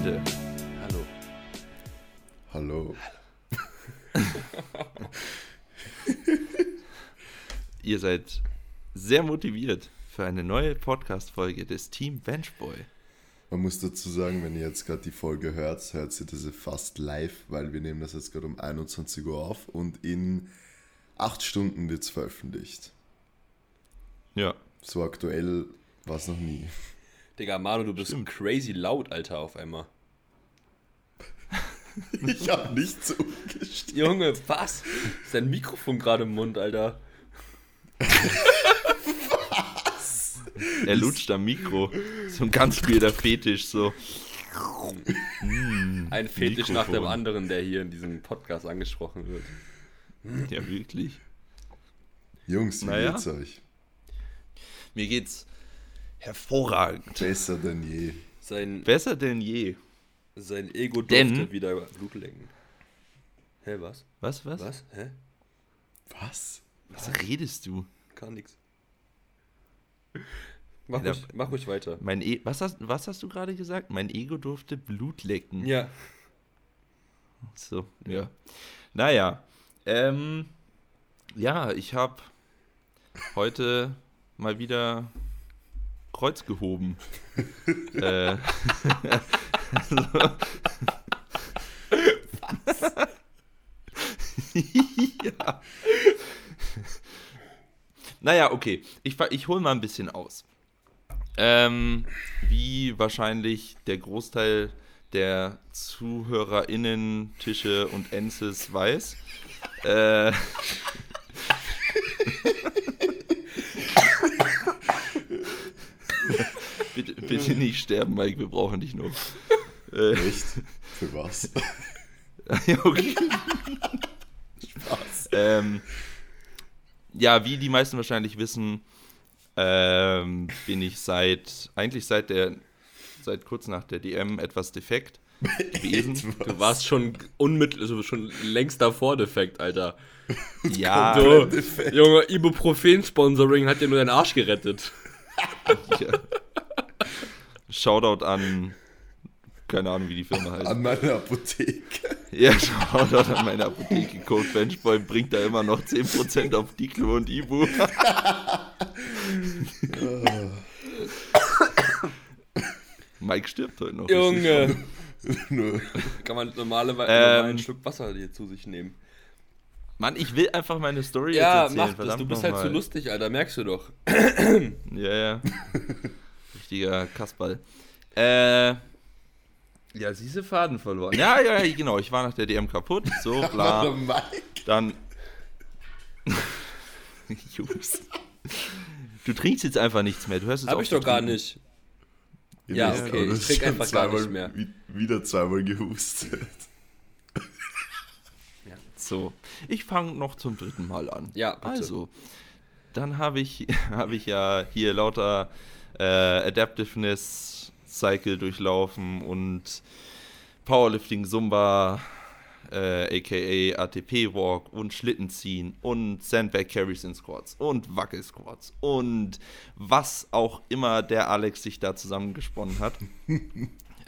Freunde. Hallo. Hallo. Ihr seid sehr motiviert für eine neue Podcast-Folge des Team Benchboy. Man muss dazu sagen, wenn ihr jetzt gerade die Folge hört, hört ihr das fast live, weil wir nehmen das jetzt gerade um 21 Uhr auf und in acht Stunden wird es veröffentlicht. Ja. So aktuell war es noch nie. Digga, Manu, du bist Stimmt. crazy laut, Alter, auf einmal. Ich habe nicht so gestellt. Junge, was? Ist dein Mikrofon gerade im Mund, Alter? Er lutscht am Mikro. So ein ganz weirder Fetisch, so. Ein Fetisch nach dem Mikrofon. anderen, der hier in diesem Podcast angesprochen wird. Ja, wirklich. Jungs, wie Naja. geht's euch? Mir geht's hervorragend. Besser denn je. Sein, Besser denn je. Sein Ego durfte Denn- wieder Blut lenken. Hä, was? Was, was? Was? Hä? Was? Was redest du? Gar nichts. Mach, Ja, ruhig, mach ruhig weiter. Mein e was, hast, was hast du gerade gesagt? Mein Ego durfte Blut lecken. Ja. So, ja. Naja, ähm, ja, ich habe heute mal wieder Kreuz gehoben. äh, ja. Naja, okay. Ich, ich hole mal ein bisschen aus. Ähm, wie wahrscheinlich der Großteil der ZuhörerInnen, Tische und Ensis weiß. Äh, bitte, bitte nicht sterben, Mike, wir brauchen dich noch. Äh, Echt? Für was? ja, okay. Ähm, ja, wie die meisten wahrscheinlich wissen, ähm, bin ich seit, eigentlich seit der, seit kurz nach der DM etwas defekt gewesen. Du warst schon unmittel, also schon längst davor defekt, Alter. Ja, Du, defekt. Junge, Ibuprofen-Sponsoring hat dir nur deinen Arsch gerettet. ja. Shoutout an, keine Ahnung, wie die Firma heißt. An meiner Apotheke. Ja, Shoutout an meine Apotheke. Code Benchboy bringt da immer noch 10% auf Diclo und Ibu. Mike stirbt heute noch. Junge. Nur Kann man normalerweise Ähm. normal einen Schluck Wasser dir zu sich nehmen. Mann, ich will einfach meine Story Ja, jetzt erzählen. mach das. Du bist halt zu lustig, Alter. Merkst du doch. Ja, ja. Richtiger Kasperl. Äh. Ja, siehste Faden verloren. Ja, ja, ja, genau. Ich war nach der DM kaputt. So, bla. Dann. Jungs. Du trinkst jetzt einfach nichts mehr. Du hörst jetzt Hab auf ich doch gar trinken. nicht. Ja, wisst, okay, ich das trink schon einfach gar nicht zweimal- mehr. wi- Wieder zweimal gehustet. So, ich fange noch zum dritten Mal an. Ja, bitte. Also, dann habe ich, habe ich ja hier lauter äh, Adaptiveness Cycle durchlaufen und Powerlifting Zumba, äh, aka ATP Walk und Schlittenziehen und Sandbag Carries in Squats und Wackel Squats und was auch immer der Alex sich da zusammengesponnen hat.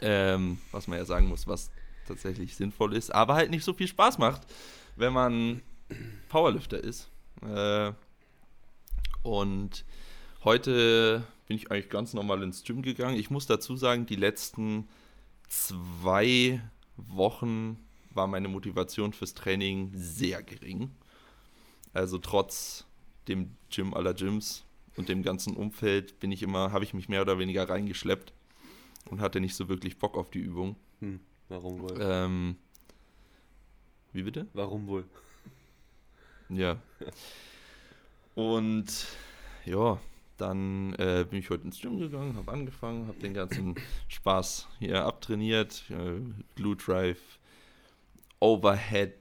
ähm, was man ja sagen muss, was tatsächlich sinnvoll ist, aber halt nicht so viel Spaß macht, wenn man Powerlifter ist. Äh, und heute bin ich eigentlich ganz normal ins Gym gegangen. Ich muss dazu sagen, die letzten zwei Wochen war meine Motivation fürs Training sehr gering. Also trotz dem Gym aller Gyms und dem ganzen Umfeld bin ich immer, habe ich mich mehr oder weniger reingeschleppt und hatte nicht so wirklich Bock auf die Übung. Hm, warum wohl? Ähm, wie bitte? Warum wohl? Ja. Und ja, dann äh, bin ich heute ins Gym gegangen, habe angefangen, habe den ganzen Spaß hier abtrainiert. Äh, Glue Drive, Overhead,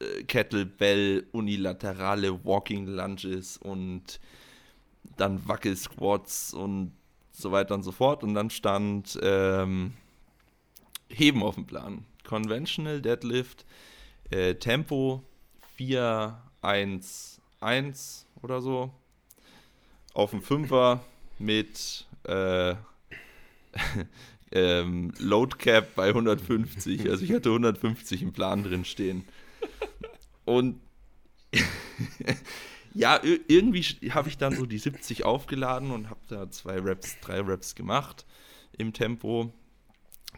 äh, Kettlebell, unilaterale Walking Lunges und dann Wackel Squats und so weiter und so fort. Und dann stand ähm, Heben auf dem Plan. Conventional Deadlift, äh, Tempo 4, 1, 1 oder so. Auf dem Fünfer mit äh, ähm, Load Cap bei 150. Also ich hatte 150 im Plan drin stehen. Und ja, irgendwie habe ich dann so die 70 aufgeladen und habe da zwei Raps, drei Raps gemacht im Tempo.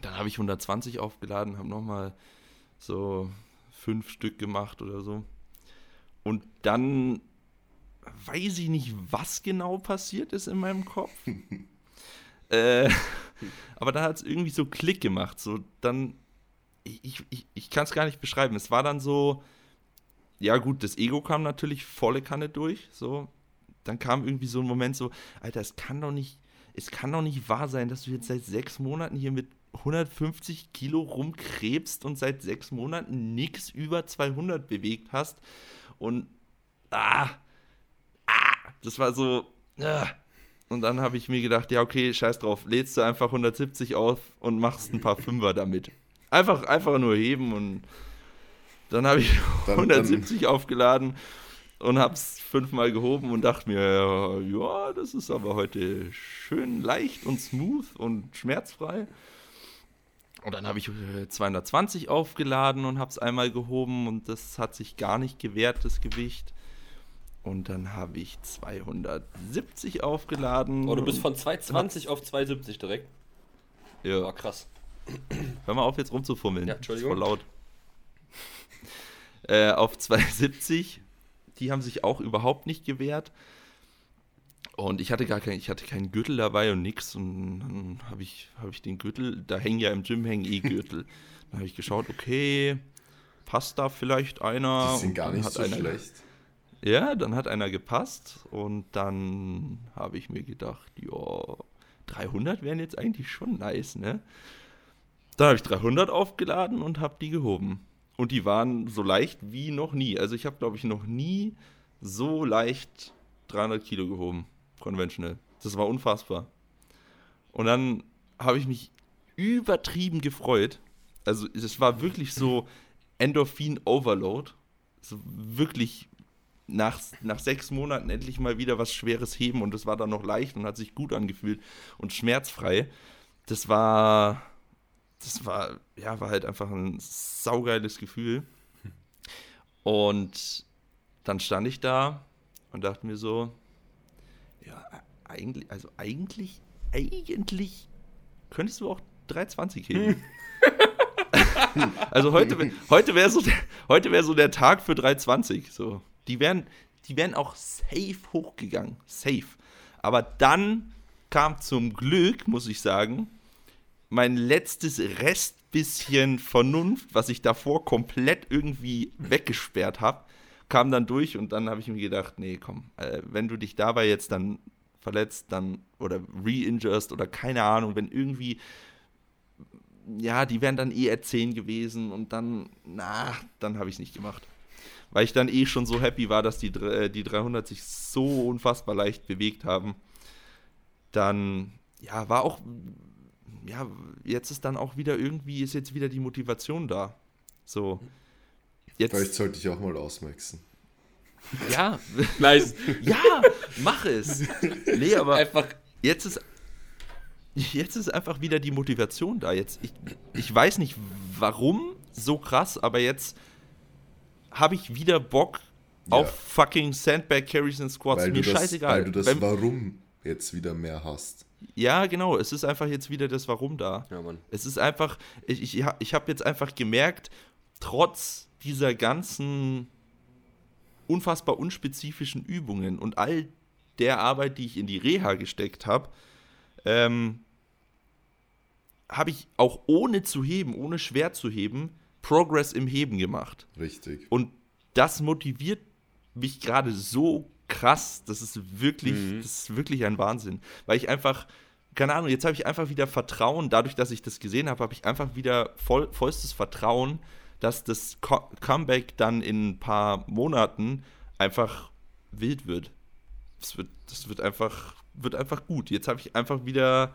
Dann habe ich 120 aufgeladen, habe nochmal so fünf Stück gemacht oder so. Und dann weiß ich nicht, was genau passiert ist in meinem Kopf. äh, aber da hat es irgendwie so Klick gemacht. So dann, ich, ich, ich kann es gar nicht beschreiben. Es war dann so, ja gut, das Ego kam natürlich volle Kanne durch. So, dann kam irgendwie so ein Moment so, Alter, es kann doch nicht, es kann doch nicht wahr sein, dass du jetzt seit sechs Monaten hier mit 150 Kilo rumkrebst und seit sechs Monaten nichts über 200 bewegt hast. Und ah, ah, das war so. Ah. Und dann habe ich mir gedacht, ja, okay, scheiß drauf, lädst du einfach 170 auf und machst ein paar Fünfer damit. Einfach, einfach nur heben und dann habe ich dann, 170 dann. aufgeladen und habe es fünfmal gehoben und dachte mir, ja, das ist aber heute schön leicht und smooth und schmerzfrei. Und dann habe ich 220 äh, aufgeladen und habe es einmal gehoben und das hat sich gar nicht gewehrt, das Gewicht. Und dann habe ich 270 aufgeladen. Oh, du bist von 220 auf 270 direkt. Ja. War krass. Hör mal auf, jetzt rumzufummeln. Ja, Entschuldigung. Das ist voll laut. äh, auf 270. Die haben sich auch überhaupt nicht gewehrt. Und ich hatte gar kein, ich hatte keinen Gürtel dabei und nix. Und dann habe ich, hab ich den Gürtel, da hängen ja im Gym hängen eh Gürtel. dann habe ich geschaut, okay, passt da vielleicht einer? Die sind gar nicht so einer, schlecht. Ja, dann hat einer gepasst und dann habe ich mir gedacht, ja, 300 wären jetzt eigentlich schon nice, ne? Dann habe ich 300 aufgeladen und habe die gehoben. Und die waren so leicht wie noch nie. Also ich habe, glaube ich, noch nie so leicht 300 Kilo gehoben conventional. Das war unfassbar. Und dann habe ich mich übertrieben gefreut. Also es war wirklich so Endorphin-Overload. So wirklich nach, nach sechs Monaten endlich mal wieder was Schweres heben und das war dann noch leicht und hat sich gut angefühlt und schmerzfrei. Das war, das war, ja, war halt einfach ein saugeiles Gefühl. Und dann stand ich da und dachte mir so, ja, eigentlich, also eigentlich, eigentlich könntest du auch 320 heben. also heute, heute wäre so, der, wär so der Tag für 320. So. Die wären, die wären auch safe hochgegangen. Safe. Aber dann kam zum Glück, muss ich sagen, mein letztes Restbisschen Vernunft, was ich davor komplett irgendwie weggesperrt habe kam dann durch und dann habe ich mir gedacht, nee, komm, äh, wenn du dich dabei jetzt dann verletzt, dann oder re-injurst oder keine Ahnung, wenn irgendwie, ja, die wären dann eh R10 gewesen und dann, na, dann habe ich es nicht gemacht. Weil ich dann eh schon so happy war, dass die, äh, die 300 sich so unfassbar leicht bewegt haben. Dann, ja, war auch, ja, jetzt ist dann auch wieder irgendwie, ist jetzt wieder die Motivation da. So. Jetzt, Vielleicht sollte ich auch mal ausmaxen. Ja, nice. ja, mach es. Nee, aber einfach jetzt ist jetzt ist einfach wieder die Motivation da. Jetzt ich, ich weiß nicht warum so krass, aber jetzt habe ich wieder Bock ja. auf fucking Sandbag Carries and Squats. Weil Mir das, scheißegal. Weil du das Wenn, Warum jetzt wieder mehr hast. Ja, genau. Es ist einfach jetzt wieder das Warum da. Ja, Mann. Es ist einfach, ich, ich, ich habe jetzt einfach gemerkt, trotz dieser ganzen unfassbar unspezifischen Übungen und all der Arbeit, die ich in die Reha gesteckt habe, ähm, habe ich auch ohne zu heben, ohne schwer zu heben, Progress im Heben gemacht. Richtig. Und das motiviert mich gerade so krass. Das ist wirklich, mhm. das ist wirklich ein Wahnsinn. Weil ich einfach, keine Ahnung, jetzt habe ich einfach wieder Vertrauen, dadurch, dass ich das gesehen habe, habe ich einfach wieder voll, vollstes Vertrauen, dass das Co Comeback dann in ein paar Monaten einfach wild wird. Das wird, das wird einfach, wird einfach gut. Jetzt habe ich einfach wieder,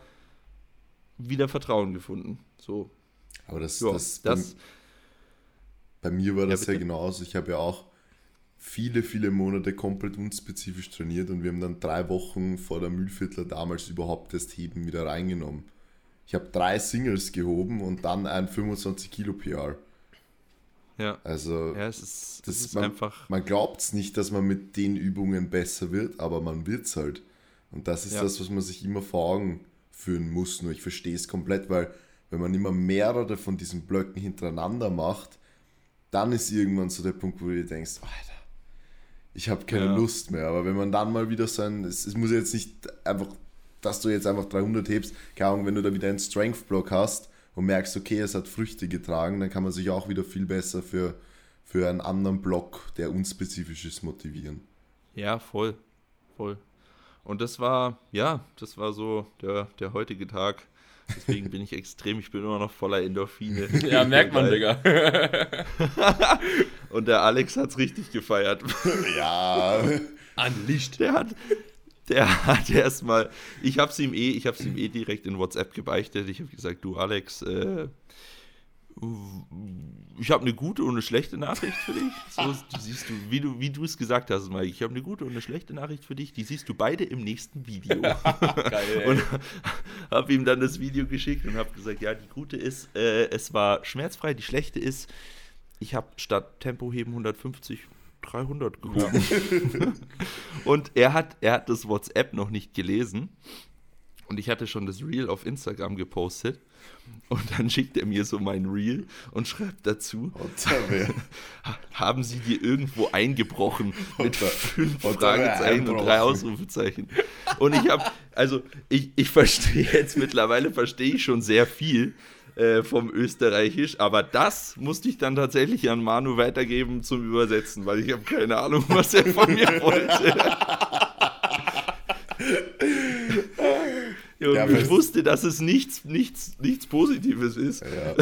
wieder Vertrauen gefunden. So. Aber das, ja, das, das bei, mir war das ja, ja genauso. Ich habe ja auch viele, viele Monate komplett unspezifisch trainiert und wir haben dann drei Wochen vor der Mühlviertler damals überhaupt das Heben wieder reingenommen. ich habe drei Singles gehoben und dann ein 25 Kilo PR. Ja. Also Ja, es ist, das ist man, einfach. man glaubt es nicht, dass man mit den Übungen besser wird, aber man wird es halt. Und das ist Ja. das, was man sich immer vor Augen führen muss. Nur ich verstehe es komplett, weil wenn man immer mehrere von diesen Blöcken hintereinander macht, dann ist irgendwann so der Punkt, wo du dir denkst, Alter, ich habe keine Ja. Lust mehr. Aber wenn man dann mal wieder so ein, es, es muss jetzt nicht einfach, dass du jetzt einfach 300 hebst, keine Ahnung, wenn du da wieder einen Strength-Block hast und merkst, okay, es hat Früchte getragen, dann kann man sich auch wieder viel besser für, für einen anderen Block, der unspezifisch ist, motivieren. Ja, voll. Voll. Und das war, ja, das war so der, der heutige Tag. Deswegen bin ich extrem, ich bin immer noch voller Endorphine. Ja, merkt man, Digga. Und der Alex hat's richtig gefeiert. Ja, Unleashed. Der hat, der hat erstmal, ich hab's ihm eh, ich hab's ihm eh direkt in WhatsApp gebeichtet. Ich habe gesagt, du Alex, äh, ich habe eine gute und eine schlechte Nachricht für dich. So, siehst du, wie du, wie du es gesagt hast, Mike. Ich habe eine gute und eine schlechte Nachricht für dich. Die siehst du beide im nächsten Video. Geil, und habe ihm dann das Video geschickt und habe gesagt, ja, die gute ist, äh, es war schmerzfrei. Die schlechte ist, ich habe statt Tempoheben 150 300 gehoben. und er hat, er hat das WhatsApp noch nicht gelesen. Und ich hatte schon das Reel auf Instagram gepostet. Und dann schickt er mir so mein Reel und schreibt dazu, haben Sie dir irgendwo eingebrochen? Mit fünf Fragezeichen und drei Ausrufezeichen. Und ich habe, also ich, ich verstehe jetzt mittlerweile, verstehe ich schon sehr viel äh, vom Österreichisch, aber das musste ich dann tatsächlich an Manu weitergeben zum Übersetzen, weil ich habe keine Ahnung, was er von mir wollte. Ja, ich wusste, dass es nichts, nichts, nichts Positives ist. ja,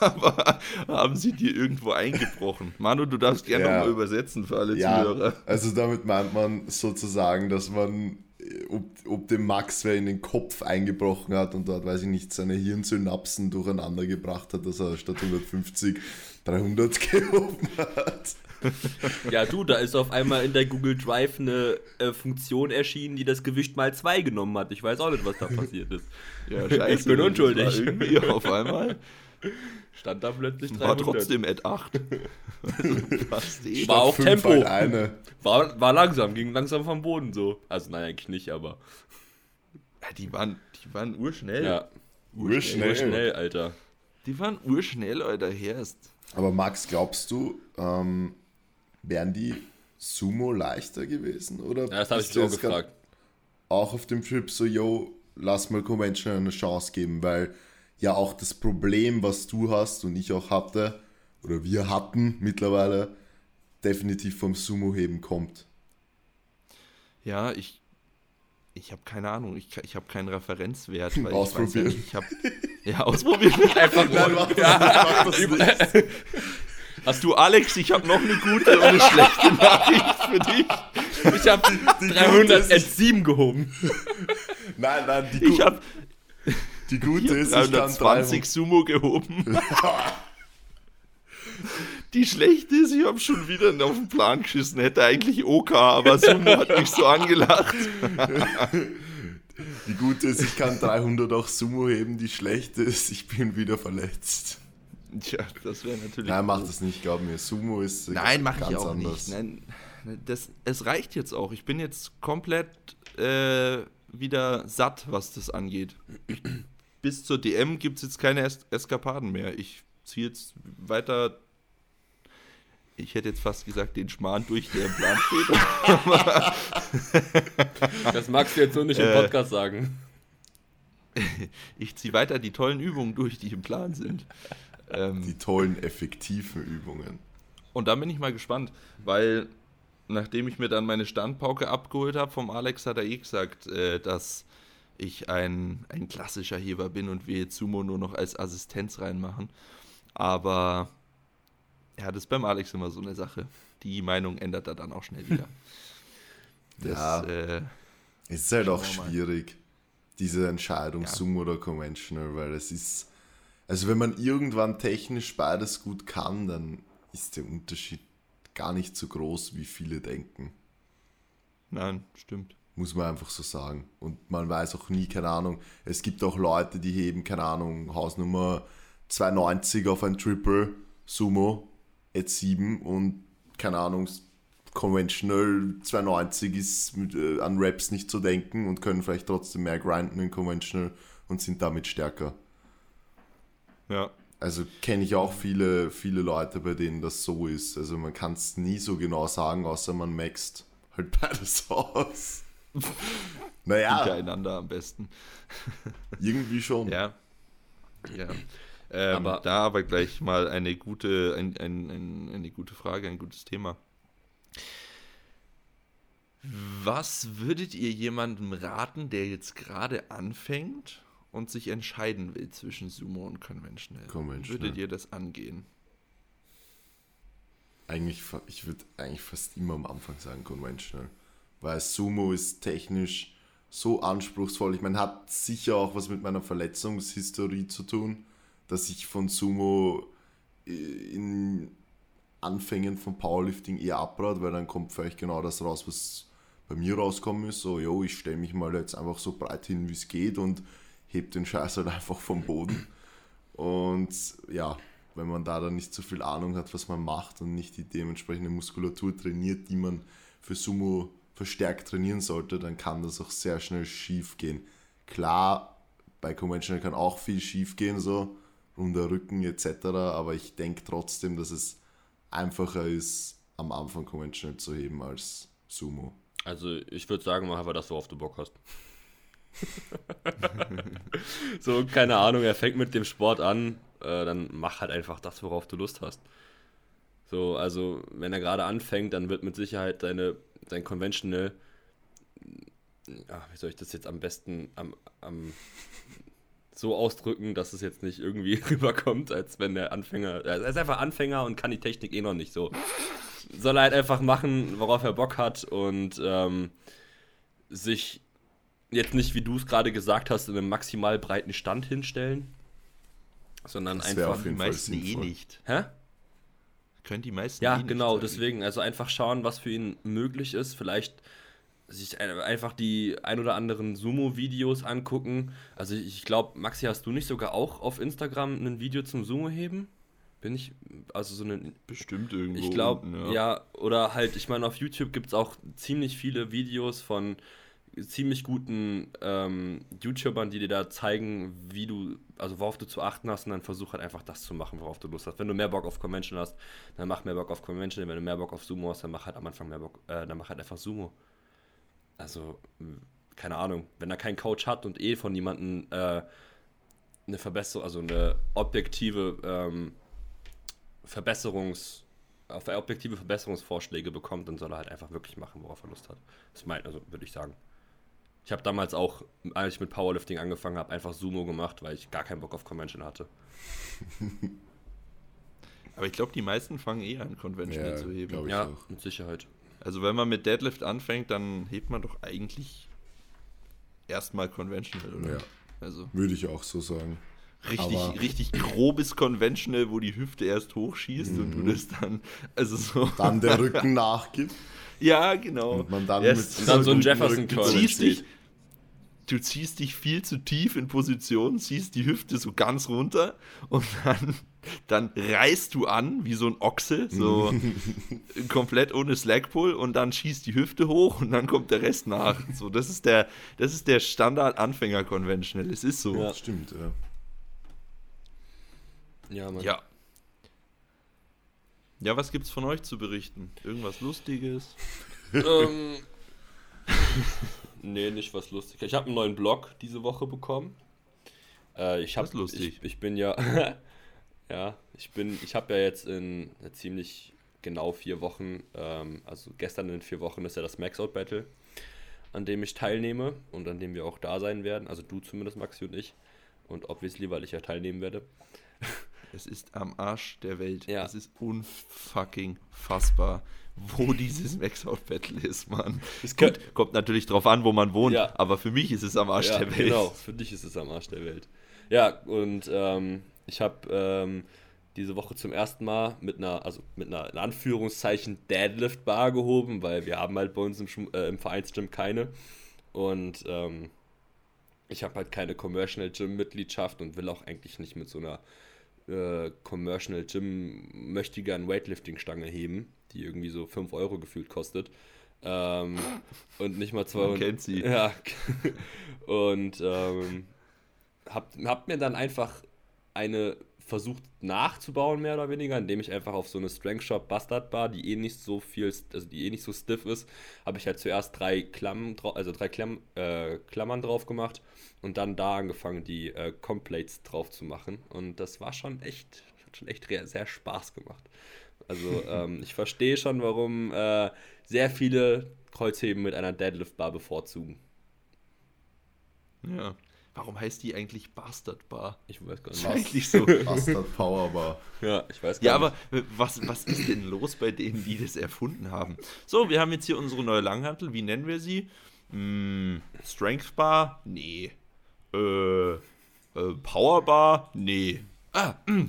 Aber haben sie dir irgendwo eingebrochen? Manu, du darfst gerne Ja. nochmal übersetzen für alle ja, Zuhörer. also damit meint man sozusagen, dass man, äh, ob, ob dem Max wer in den Kopf eingebrochen hat und dort, weiß ich nicht, seine Hirnsynapsen durcheinander gebracht hat, dass er statt 150 300 gehoben hat. Ja, du, da ist auf einmal in der Google Drive eine äh, Funktion erschienen, die das Gewicht mal zwei genommen hat. Ich weiß auch nicht, was da passiert ist. Ja, Ich bin unschuldig. Irgendwie auf einmal Stand da plötzlich 300. war trotzdem at 8. Also fast eh. War auch Tempo. eine. War, war langsam, ging langsam vom Boden so. Also nein, eigentlich nicht, aber. Ja, die waren, die waren urschnell. Ja, Urschnell. schnell, Alter. Die waren urschnell, Alter, Herst. Aber Max, glaubst du, ähm, wären die Sumo leichter gewesen? Oder Ja, das habe ich auch gefragt. Auch auf dem Trip so, yo, lass mal Convention eine Chance geben, weil ja auch das Problem, was du hast und ich auch hatte, oder wir hatten mittlerweile, definitiv vom Sumo-Heben kommt. Ja, ich, ich habe keine Ahnung. Ich, ich habe keinen Referenzwert. Weil Ausprobieren. Ich, weiß ja, nicht, ich habe ja, ausprobieren. Einfach Nein, mach das nicht, mach das nicht. Hast du, Alex, ich habe noch eine gute und eine schlechte Nachricht für dich. Ich habe 300 at 7 gehoben. Nein, nein, die, Ich Gu- habe die gute ist, ich kann 320 Sumo gehoben. Die schlechte ist, ich habe schon wieder auf den Plan geschissen. Hätte eigentlich OK, aber Sumo hat mich so angelacht. Die gute ist, ich kann 300 auch Sumo heben. Die schlechte ist, ich bin wieder verletzt. Tja, das wäre natürlich. Nein, mach das nicht, glaub mir. Sumo ist Nein, mache ganz ich auch anders. nicht. Nein, das, es reicht jetzt auch. Ich bin jetzt komplett äh, wieder satt, was das angeht. Bis zur DM gibt es jetzt keine es Eskapaden mehr. Ich ziehe jetzt weiter. Ich hätte jetzt fast gesagt, den Schmarrn durch, der im Plan steht. Das magst du jetzt so nicht im Äh. Podcast sagen. Ich ziehe weiter die tollen Übungen durch, die im Plan sind. Ähm, Die tollen, effektiven Übungen. Und dann bin ich mal gespannt, weil nachdem ich mir dann meine Standpauke abgeholt habe vom Alex, hat er eh gesagt, äh, dass ich ein, ein klassischer Heber bin und wir jetzt Sumo nur noch als Assistenz reinmachen. Aber ja, das ist beim Alex immer so eine Sache. Die Meinung ändert er dann auch schnell wieder. Das, Ja. äh, Es ist halt auch schwierig, diese Entscheidung, Ja. Sumo oder Conventional, weil es ist, also wenn man irgendwann technisch beides gut kann, dann ist der Unterschied gar nicht so groß, wie viele denken. nein, stimmt. Muss man einfach so sagen. Und man weiß auch nie, keine Ahnung, es gibt auch Leute, die heben, keine Ahnung, Hausnummer 290 auf ein Triple Sumo at 7 und keine Ahnung, Conventional 290 ist mit, äh, an Raps nicht zu denken und können vielleicht trotzdem mehr grinden in Conventional und sind damit stärker. Ja. Also kenne ich auch viele, viele Leute, bei denen das so ist. Also man kann es nie so genau sagen, außer man maxt halt beides aus. naja, Hintereinander am besten. irgendwie schon. Ja. Ja. Ähm, Aber- da aber gleich mal eine gute, ein, ein, ein, eine gute Frage, ein gutes Thema. Was würdet ihr jemandem raten, der jetzt gerade anfängt und sich entscheiden will zwischen Sumo und Conventional? Conventional. Würdet ihr das angehen? Eigentlich, ich würde eigentlich fast immer am Anfang sagen Conventional. Weil Sumo ist technisch so anspruchsvoll. Ich meine, hat sicher auch was mit meiner Verletzungshistorie zu tun, dass ich von Sumo äh, in Anfängen von Powerlifting eher abrate, weil dann kommt vielleicht genau das raus, was bei mir rauskommen ist. So, yo, ich stelle mich mal jetzt einfach so breit hin, wie es geht und heb den Scheiß halt einfach vom Boden. Und ja, wenn man da dann nicht so viel Ahnung hat, was man macht und nicht die dementsprechende Muskulatur trainiert, die man für Sumo verstärkt trainieren sollte, dann kann das auch sehr schnell schief gehen. Klar, bei Conventional kann auch viel schief gehen, so runder Rücken etc., aber ich denke trotzdem, dass es einfacher ist, am Anfang Conventional zu heben als Sumo. Also ich würde sagen, mach einfach das, worauf du Bock hast. so, keine Ahnung, er fängt mit dem Sport an, äh, dann mach halt einfach das, worauf du Lust hast. So, also wenn er gerade anfängt, dann wird mit Sicherheit deine, dein Conventional, ja, wie soll ich das jetzt am besten am, am so ausdrücken, dass es jetzt nicht irgendwie rüberkommt, als wenn der Anfänger, er ist einfach Anfänger und kann die Technik eh noch nicht so. Soll er halt einfach machen, worauf er Bock hat und ähm, sich jetzt nicht, wie du es gerade gesagt hast, in einem maximal breiten Stand hinstellen, sondern Das einfach. auf Die jeden Fall meisten eh nicht. Hä? Können die meisten Ja, eh nicht genau, sagen. deswegen, also einfach schauen, was für ihn möglich ist. Vielleicht sich ein- einfach die ein oder anderen Sumo-Videos angucken. Also ich glaube, Maxi, hast du nicht sogar auch auf Instagram ein Video zum Sumo-Heben? Bin ich, also so eine, Bestimmt irgendwo. ich glaube, unten, ja. oder halt, ich meine, auf YouTube gibt es auch ziemlich viele Videos von ziemlich guten ähm, YouTubern, die dir da zeigen, wie du, also worauf du zu achten hast und dann versuch halt einfach das zu machen, worauf du Lust hast. Wenn du mehr Bock auf Convention hast, dann mach mehr Bock auf Convention, wenn du mehr Bock auf Sumo hast, dann mach halt am Anfang mehr Bock, äh, dann mach halt einfach Sumo. Also, keine Ahnung, wenn er keinen Coach hat und eh von jemandem äh, eine Verbesserung, also eine objektive ähm, Verbesserungs, auf objektive Verbesserungsvorschläge bekommt, dann soll er halt einfach wirklich machen, worauf er Lust hat. Das meint, also würde ich sagen. Ich habe damals auch, als ich mit Powerlifting angefangen habe, einfach Sumo gemacht, weil ich gar keinen Bock auf Convention hatte. Aber ich glaube, die meisten fangen eh an, Conventional Ja, zu heben. ja, auch. mit Sicherheit. Also wenn man mit Deadlift anfängt, dann hebt man doch eigentlich erstmal Conventional, oder? Ja. Also Würde ich auch so sagen. richtig, Aber- richtig grobes Conventional, wo die Hüfte erst hochschießt und du das dann, also so. Mhm. Dann der Rücken nachgibt ja, genau. und man dann Erst- mit dann so ein Jefferson du Curl ziehst dich, du ziehst dich viel zu tief in Position, ziehst die Hüfte so ganz runter und dann, dann reißt du an wie so ein Ochse, so komplett ohne Slackpull und dann schießt die Hüfte hoch und dann kommt der Rest nach. So, das ist der, das ist der Standard Anfänger Conventional. Es ist so. Ja. Ja. Das stimmt, ja. Ja, Mann. ja. was gibt's von euch zu berichten? Irgendwas Lustiges? ähm, nee, nicht was lustig. Ich habe einen neuen Blog diese Woche bekommen. Äh, ich hab, Das ist lustig. Ich, ich bin ja, ja, ich bin, ich habe ja jetzt in ziemlich genau vier Wochen, ähm, also gestern in vier Wochen ist ja das Max Out Battle, an dem ich teilnehme und an dem wir auch da sein werden. Also du zumindest, Maxi und ich. Und obviously, weil ich ja teilnehmen werde. Es ist am Arsch der Welt. Ja. Es ist unfucking fassbar, wo dieses Max-Out-Battle ist, Mann. Es Gut, kommt natürlich drauf an, wo man wohnt, Ja. aber für mich ist es am Arsch ja, der Welt. Genau, für dich ist es am Arsch der Welt. Ja, und ähm, ich habe ähm, diese Woche zum ersten Mal mit einer, also mit einer in Anführungszeichen Deadlift-Bar gehoben, weil wir haben halt bei uns im, äh, im Vereinsgym keine. Und ähm, ich habe halt keine Commercial Gym-Mitgliedschaft und will auch eigentlich nicht mit so einer äh, Commercial Gym möchte gern Weightlifting-Stange heben, die irgendwie so 5 Euro gefühlt kostet. Ähm, und nicht mal 200. Man kennt sie. Ja. Und ähm, hab, hab mir dann einfach eine versucht nachzubauen, mehr oder weniger, indem ich einfach auf so eine Strength Shop Bastard Bar, die eh nicht so viel, also die eh nicht so stiff ist, habe ich halt zuerst drei Klammern, also drei Klamm, äh, Klammern drauf gemacht und dann da angefangen, die äh, Complates drauf zu machen. Und das war schon echt, hat schon echt sehr Spaß gemacht. Also ähm, ich verstehe schon, warum äh, sehr viele Kreuzheben mit einer Deadlift Bar bevorzugen. Ja. Warum heißt die eigentlich Bastard Bar? Ich weiß gar nicht. eigentlich so. Bastard Power Bar. Ja, ich weiß gar Ja, nicht. aber was, was ist denn los bei denen, die das erfunden haben? So, wir haben jetzt hier unsere neue Langhantel. Wie nennen wir sie? Hm, Strength Bar? Nee. Äh, äh, Power Bar? Nee. Ah, mh,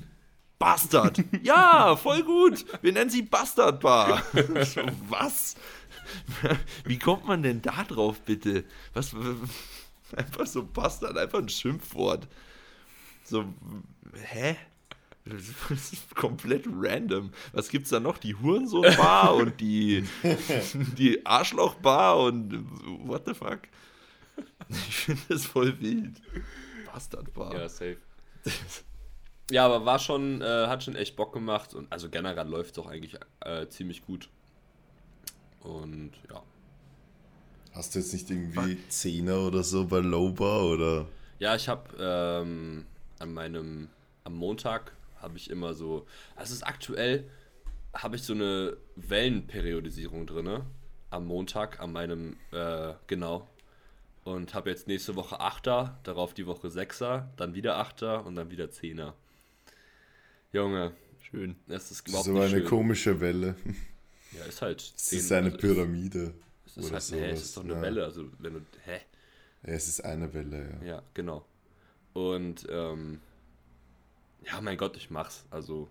Bastard. Ja, voll gut. Wir nennen sie Bastard Bar. was? Wie kommt man denn da drauf, bitte? Was? Einfach so Bastard, einfach ein Schimpfwort. So, hä? Das ist komplett random. Was gibt's da noch? Die Hurensohn-Bar und die, die Arschloch-Bar und what the fuck? Ich finde das voll wild. Bastard-Bar. Ja, safe. Ja, aber war schon, äh, hat schon echt Bock gemacht und also generell läuft es auch eigentlich äh, ziemlich gut. Und ja. Hast du jetzt nicht irgendwie Zehner oder so bei Low Bar oder? Ja, ich habe ähm, an meinem, am Montag habe ich immer so, also es ist aktuell, habe ich so eine Wellenperiodisierung drin. Am Montag, an meinem, äh, genau. Und habe jetzt nächste Woche Achter, darauf die Woche Sechser, dann wieder Achter und dann wieder Zehner. Junge, Schön. das ist Das überhaupt ist aber nicht eine schön. komische Welle. Ja, ist halt. Es ist eine also Pyramide. Es ist halt, nee, es ist doch eine Ja. Welle. Also, wenn du. Hä? Ja, es ist eine Welle, ja. Ja, genau. Und, ähm. Ja, mein Gott, ich mach's. Also,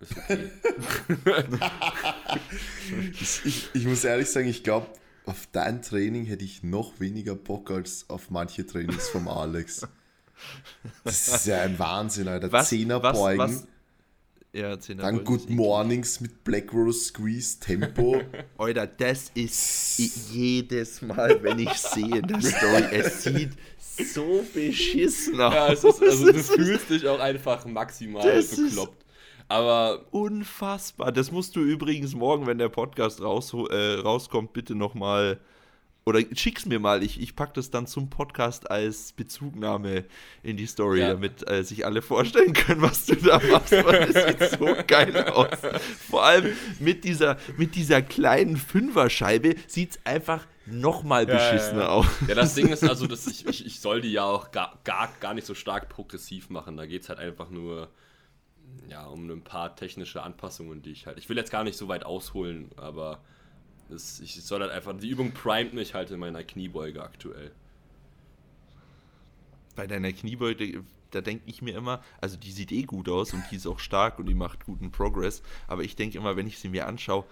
ist okay. Ich, ich, ich muss ehrlich sagen, ich glaube, auf dein Training hätte ich noch weniger Bock als auf manche Trainings vom Alex. Das ist ja ein Wahnsinn, Alter. Was, Zehner was, beugen, was? Ja, Zehner dann beugen Good. Mornings mit Black Rose Squeeze, Tempo. Alter, das ist jedes Mal, wenn ich sehe in der Story, es sieht so beschissen aus. ja, es ist, also, du fühlst dich auch einfach maximal Das bekloppt. Aber unfassbar. Das musst du übrigens morgen, wenn der Podcast raus, äh, rauskommt, bitte nochmal. Oder schick's mir mal. Ich, ich pack das dann zum Podcast als Bezugnahme in die Story, Ja. damit äh, sich alle vorstellen können, was du da machst. Weil das sieht so geil aus. Vor allem mit dieser, mit dieser kleinen Fünferscheibe sieht's einfach nochmal beschissener ja. aus. Ja, das Ding ist also, dass ich, ich, ich soll die ja auch gar, gar, gar nicht so stark progressiv machen. Da geht es halt einfach nur ja, um ein paar technische Anpassungen, die ich halt. Ich will jetzt gar nicht so weit ausholen, aber es, ich soll halt einfach. Die Übung primet mich halt in meiner Kniebeuge aktuell. bei deiner Kniebeuge, da denke ich mir immer, also die sieht eh gut aus und die ist auch stark und die macht guten Progress, aber ich denke immer, wenn ich sie mir anschaue,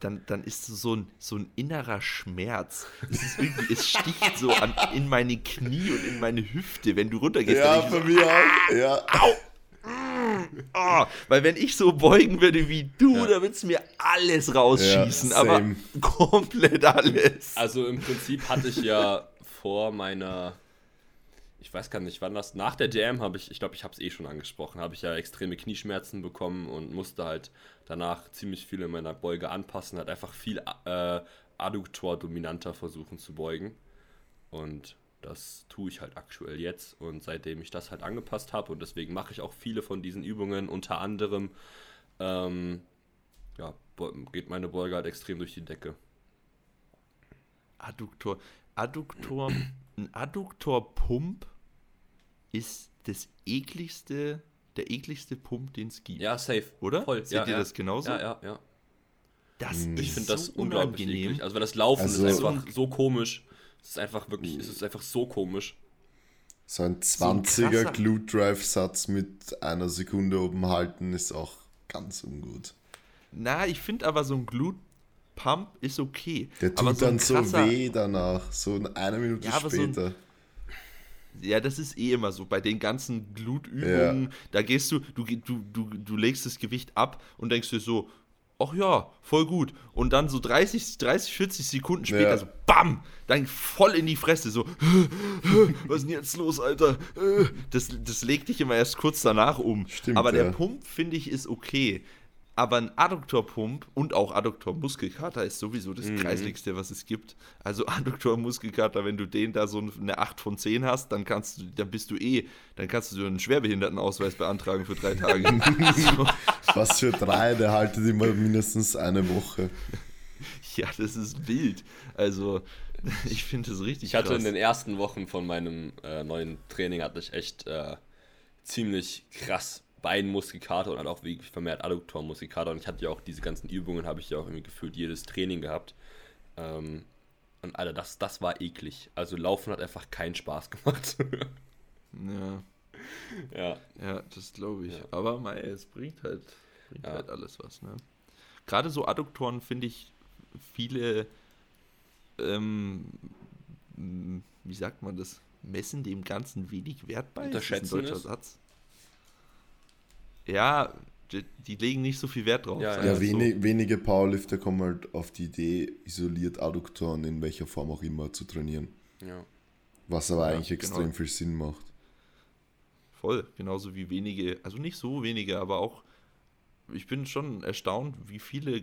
dann, dann ist so ein, so ein innerer Schmerz. Es, ist irgendwie, es sticht so an, in meine Knie und in meine Hüfte, wenn du runtergehst. ja, bei ich mir auch. Ja. so, ah, weil wenn ich so beugen würde wie du, Ja. da würdest du mir alles rausschießen, Ja, aber komplett alles. Also im Prinzip hatte ich ja vor meiner. Ich weiß gar nicht, wann das. Nach der DM habe ich, ich glaube, ich habe es eh schon angesprochen, habe ich ja extreme Knieschmerzen bekommen und musste halt danach ziemlich viel in meiner Beuge anpassen, halt einfach viel äh, Adduktor dominanter versuchen zu beugen. Und das tue ich halt aktuell jetzt. Und seitdem ich das halt angepasst habe und deswegen mache ich auch viele von diesen Übungen, unter anderem, ähm, ja, geht meine Beuge halt extrem durch die Decke. Adduktor. Adduktor. Ein Adduktorpump ist das ekligste, der ekligste Pump, den es gibt. Ja, safe. Oder? Voll. Seht ja, ihr ja. das genauso? Ja, ja, ja. Das Ich finde so das unglaublich unangenehm. eklig. Also, weil das Laufen Also- ist einfach so komisch. Es ist einfach wirklich, es ist einfach so komisch. So ein ein 20er krasser- Glute Drive Satz mit einer Sekunde oben halten ist auch ganz ungut. Na, ich finde aber so ein Glute Pump ist okay. Der tut aber dann ein so krasser- weh danach, so eine Minute Ja, so später. Ja, das ist eh immer so. Bei den ganzen Glutübungen, da gehst du, du, du, du, du legst das Gewicht ab und denkst dir so, ach ja, voll gut. Und dann so 30, 30 40 Sekunden später Ja. so, bam, dann voll in die Fresse, so, was ist denn jetzt los, Alter? Das, das legt dich immer erst kurz danach um. Stimmt, Aber der ja. Pump, finde ich, ist okay. Aber ein Adduktorpump und auch Adduktor-Muskelkater ist sowieso das Mhm. kreisligste, was es gibt. Also Adduktor-Muskelkater, wenn du den da so eine 8 von 10 hast, dann kannst du, dann bist du eh, dann kannst du so einen Schwerbehindertenausweis beantragen für drei Tage. so, Was für drei, der haltet immer mindestens eine Woche. ja, das ist wild. Also, ich finde das richtig Ich hatte krass. in den ersten Wochen von meinem äh, neuen Training hatte ich echt äh, ziemlich krass Beinmuskelkater und halt auch wirklich vermehrt Adduktormuskelkater und ich hatte ja auch diese ganzen Übungen, habe ich ja auch irgendwie gefühlt jedes Training gehabt. Ähm, und Alter, das, das war eklig. Also Laufen hat einfach keinen Spaß gemacht. ja, ja. ja, das glaube ich. Ja. Aber mei, es bringt halt, bringt Ja. halt alles was. Ne? Gerade so Adduktoren finde ich viele, ähm, wie sagt man das, messen dem Ganzen wenig Wert bei. Ist das Unterschätzen ein deutscher es? Satz? Ja, die, die legen nicht so viel Wert drauf. Ja, Ja, wenig, wenige Powerlifter kommen halt auf die Idee, isoliert Adduktoren in welcher Form auch immer zu trainieren. ja. Was aber Ja, eigentlich genau. extrem viel Sinn macht. Voll, genauso wie wenige, also nicht so wenige, aber auch, ich bin schon erstaunt, wie viele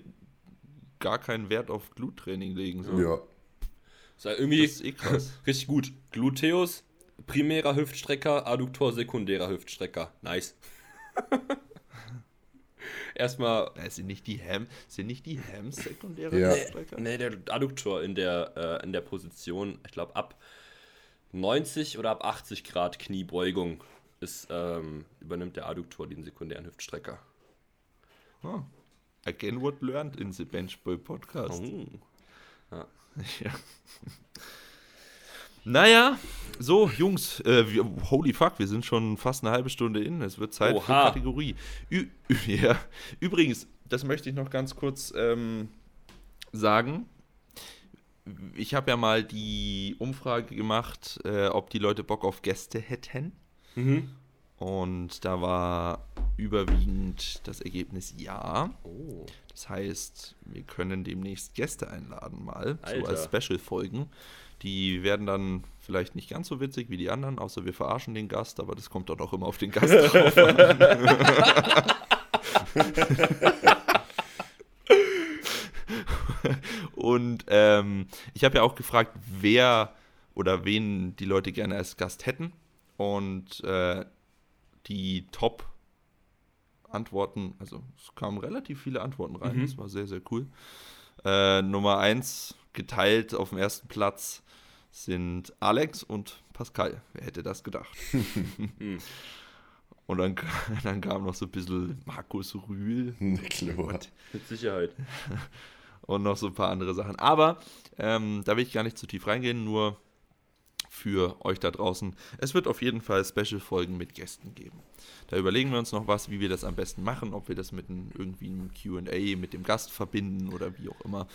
gar keinen Wert auf Gluttraining legen. So. Ja. So, irgendwie Das ist eh krass. richtig gut. Gluteus, primärer Hüftstrecker, Adduktor, sekundärer Hüftstrecker. Nice. Erstmal Ja, sind nicht die Ham, sind nicht die Hams sekundäre Ja. Strecker? Nee, der Adduktor in der, äh, in der Position, ich glaube ab 90 oder ab 80 Grad Kniebeugung ist, ähm, übernimmt der Adduktor den sekundären Hüftstrecker. Ah. Again what learned in the Benchboy Podcast. Oh. Ja. Naja, so, Jungs, äh, wir, holy fuck, wir sind schon fast eine halbe Stunde in. Es wird Zeit für Oha. Kategorie. Ü ja. Übrigens, das möchte ich noch ganz kurz ähm, sagen. Ich habe ja mal die Umfrage gemacht, äh, ob die Leute Bock auf Gäste hätten. Mhm. Und da war überwiegend das Ergebnis ja. Oh. Das heißt, wir können demnächst Gäste einladen mal, so Alter. als Special-Folgen. Die werden dann vielleicht nicht ganz so witzig wie die anderen, außer wir verarschen den Gast, aber das kommt dann auch immer auf den Gast drauf an. Und ähm, ich habe ja auch gefragt, wer oder wen die Leute gerne als Gast hätten. Und äh, die Top-Antworten, also es kamen relativ viele Antworten rein, Mhm. das war sehr, sehr cool. Äh, Nummer 1 geteilt auf dem ersten Platz sind Alex und Pascal. Wer hätte das gedacht? und dann, dann kam noch so ein bisschen Markus Rühl klar. Mit Sicherheit. und noch so ein paar andere Sachen. Aber ähm, da will ich gar nicht zu tief reingehen, nur für euch da draußen. Es wird auf jeden Fall Special-Folgen mit Gästen geben. Da überlegen wir uns noch was, wie wir das am besten machen, ob wir das mit einem, irgendwie einem QA mit dem Gast verbinden oder wie auch immer.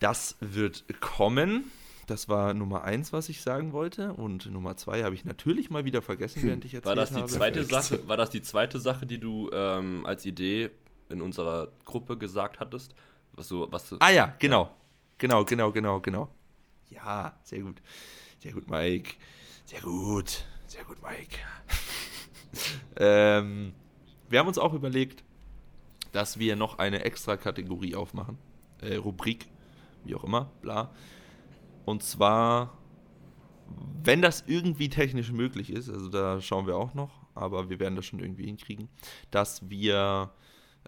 Das wird kommen. Das war Nummer eins, was ich sagen wollte. Und Nummer zwei habe ich natürlich mal wieder vergessen, während ich erzählt War das die habe. zweite. Sache? War das die zweite Sache, die du ähm, als Idee in unserer Gruppe gesagt hattest? Was du, was du, Ah ja, genau. Genau, genau, genau, genau. Ja, sehr gut. Sehr gut, Mike. Sehr gut. Sehr gut, Mike. ähm, wir haben uns auch überlegt, dass wir noch eine extra Kategorie aufmachen. Äh, Rubrik, wie auch immer, bla. Und zwar, wenn das irgendwie technisch möglich ist, also da schauen wir auch noch, aber wir werden das schon irgendwie hinkriegen, dass wir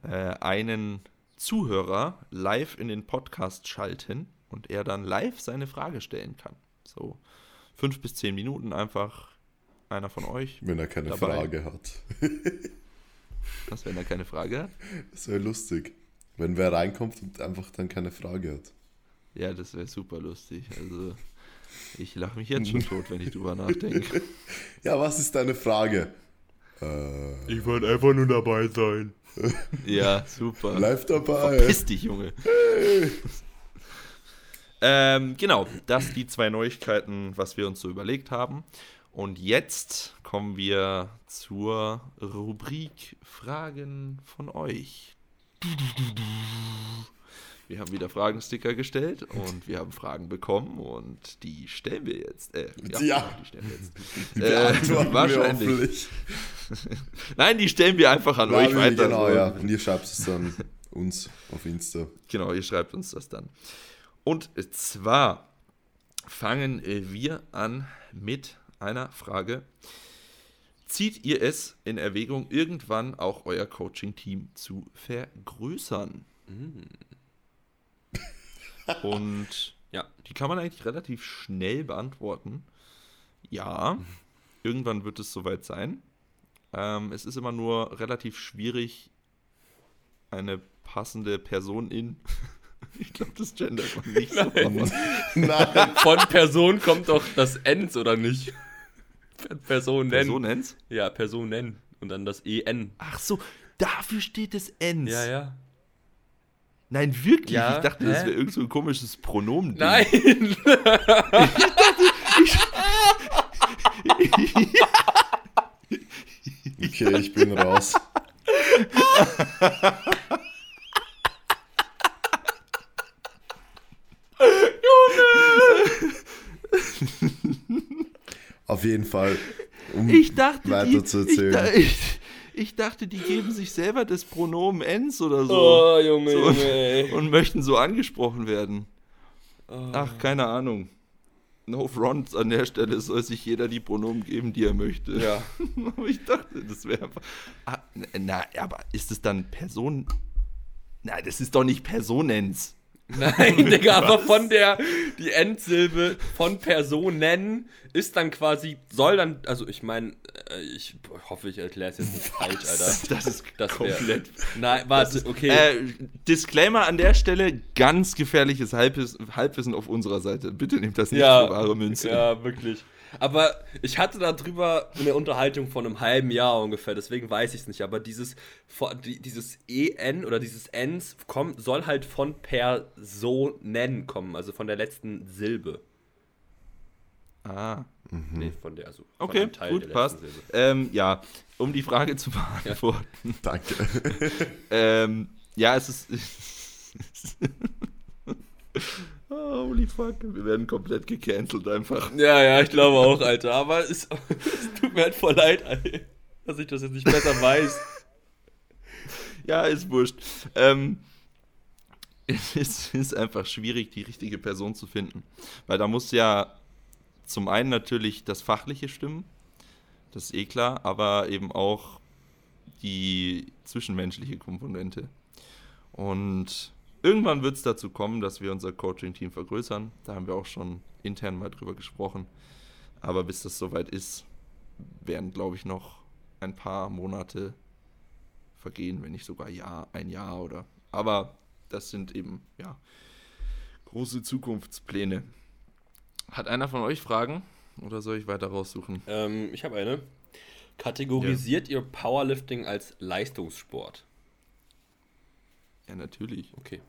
äh, einen Zuhörer live in den Podcast schalten und er dann live seine Frage stellen kann. So fünf bis zehn Minuten einfach einer von euch. Wenn er keine Dabei. Frage hat. Was, wenn er keine Frage hat? Das wäre lustig. Wenn wer reinkommt und einfach dann keine Frage hat. Ja, das wäre super lustig. Also ich lache mich jetzt schon tot, wenn ich drüber nachdenke. Ja, was ist deine Frage? Äh, Ich wollte einfach nur dabei sein. Ja, super. live dabei. Verpiss dich, Junge. ähm, genau, das die zwei Neuigkeiten, was wir uns so überlegt haben. Und jetzt kommen wir zur Rubrik Fragen von euch. Wir haben wieder Fragensticker gestellt und wir haben Fragen bekommen und die stellen wir jetzt. Äh, Ja. die stellen wir jetzt. Die Äh, wahrscheinlich. Nein, die stellen wir einfach an euch Ja, weiter. Genau, so. ja. Und ihr schreibt es dann uns auf Insta. Genau, ihr schreibt uns das dann. Und zwar fangen wir an mit einer Frage. Zieht ihr es in Erwägung, irgendwann auch euer Coaching-Team zu vergrößern? Und Ja. die kann man eigentlich relativ schnell beantworten. Ja, irgendwann wird es soweit sein. Ähm, es ist immer nur relativ schwierig, eine passende Person in. Ich glaube, das gendert man nicht so. aber- Nein. Von Person kommt doch das Ens, oder nicht? Personen. Personens? Ja, Personen. Und dann das EN. Ach so, dafür steht es Ens. Ja, ja. Nein, wirklich? Ja, ich dachte, das hä? wäre irgend so ein komisches Pronomen. Nein! Okay, ich bin raus. Auf jeden Fall, um Ich dachte, weiter die, zu ich, erzählen. da- ich, ich dachte, die geben sich selber das Pronomen Ens oder so. Oh, Junge, So. Junge, ey. Und möchten so angesprochen werden. Oh. Ach, keine Ahnung. No front an der Stelle soll sich jeder die Pronomen geben, die er möchte. Ja. Aber ich dachte, das wäre einfach. Ah, na, aber ist es dann Person. Na, das ist doch nicht Personens. Nein, Digga, aber von der, die Endsilbe von Personen ist dann quasi, soll dann, also ich meine, ich hoffe, ich erkläre es jetzt nicht falsch, Alter. Das ist Das komplett. Nein, warte, okay. Äh, Disclaimer an der Stelle: ganz gefährliches Halbwissen, Halbwissen auf unserer Seite. Bitte nehmt das nicht ja, für wahre Münze. ja, wirklich. Aber ich hatte darüber eine Unterhaltung von einem halben Jahr ungefähr, deswegen weiß ich es nicht. Aber dieses, dieses EN oder dieses kommt, soll halt von Personen kommen, also von der letzten Silbe. Ah, Nee, von der, also von okay, gut, der passt. letzten Silbe. Ähm, ja, um die Frage zu beantworten. Danke. Ähm, ja, es ist. oh, holy fuck, wir werden komplett gecancelt einfach. Ja, ja, ich glaube auch, Alter. Aber es, es tut mir halt voll leid, Alter, dass ich das jetzt nicht besser weiß. Ja, ist wurscht. Ähm, es ist, ist einfach schwierig, die richtige Person zu finden. Weil da muss ja zum einen natürlich das Fachliche stimmen, das ist eh klar, aber eben auch die zwischenmenschliche Komponente. Und irgendwann wird es dazu kommen, dass wir unser Coaching-Team vergrößern. Da haben wir auch schon intern mal drüber gesprochen. Aber bis das soweit ist, werden, glaube ich, noch ein paar Monate vergehen, wenn nicht sogar Jahr, ein Jahr oder. Aber das sind eben, ja, große Zukunftspläne. Hat einer von euch Fragen? Oder soll ich weiter raussuchen? Ähm, ich habe eine. Kategorisiert ihr Powerlifting als Leistungssport? Ja, natürlich. Okay.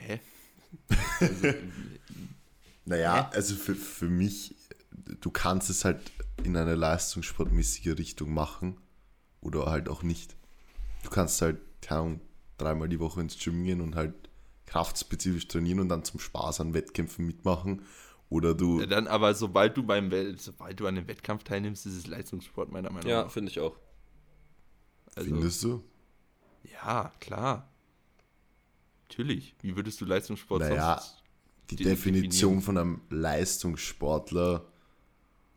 Hä? Naja, also für, für mich, du kannst es halt in eine leistungssportmäßige Richtung machen oder halt auch nicht. Du kannst halt, keine Ahnung, dreimal die Woche ins Gym gehen und halt kraftspezifisch trainieren und dann zum Spaß an Wettkämpfen mitmachen. Oder du, Ja, dann aber, sobald du beim sobald du an einem Wettkampf teilnimmst, ist es Leistungssport, meiner Meinung Ja, nach. finde ich auch. Also, findest du? ja, klar. Natürlich. Wie würdest du Leistungssport Naja, sonst Die Definition definieren? von einem Leistungssportler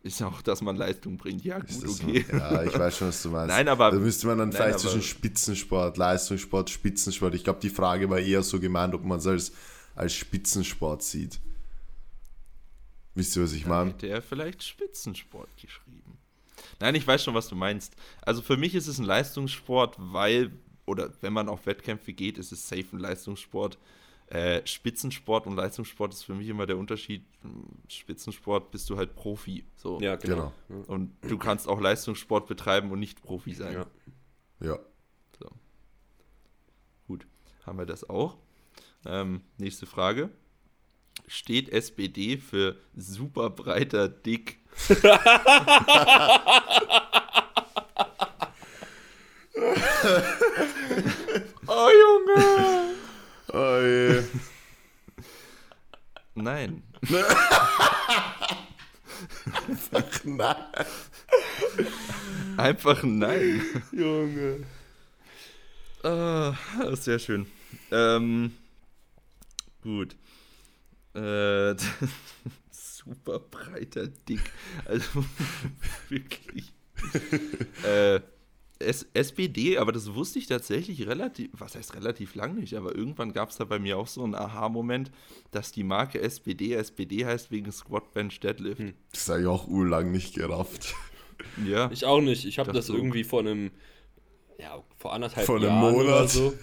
ist auch, dass man Leistung bringt. Ja, gut, okay. so, Ja, ich weiß schon, was du meinst. Nein, aber- Da müsste man dann Nein, vielleicht zwischen Spitzensport, Leistungssport, Spitzensport. Ich glaube, die Frage war eher so gemeint, ob man es als, als Spitzensport sieht. Wisst ihr, was ich meine? hätte er vielleicht Spitzensport geschrieben. Nein, ich weiß schon, was du meinst. Also für mich ist es ein Leistungssport, weil, oder wenn man auf Wettkämpfe geht, ist es safe ein Leistungssport, Äh, Spitzensport und Leistungssport ist für mich immer der Unterschied. Spitzensport bist du halt Profi. So. Ja, genau. Und du kannst auch Leistungssport betreiben und nicht Profi sein. Ja. Ja. So. Gut, haben wir das auch. Ähm, nächste Frage. Steht SPD für super breiter Dick? Oh, Junge! Oh je. Nein. Nein. Einfach nein. Junge. Ah, sehr schön. Ähm, gut. Äh, super breiter Dick. Also wirklich. äh, S SPD, aber das wusste ich tatsächlich relativ, was heißt relativ lang nicht, aber irgendwann gab es da bei mir auch so einen Aha-Moment, dass die Marke SPD SPD heißt wegen Squat Bench Deadlift. Hm. Das habe ich auch urlang nicht gerafft. Ja. Ich auch nicht. Ich habe das so. irgendwie vor einem, ja, vor anderthalb Vor einem Jahren oder Monat. so,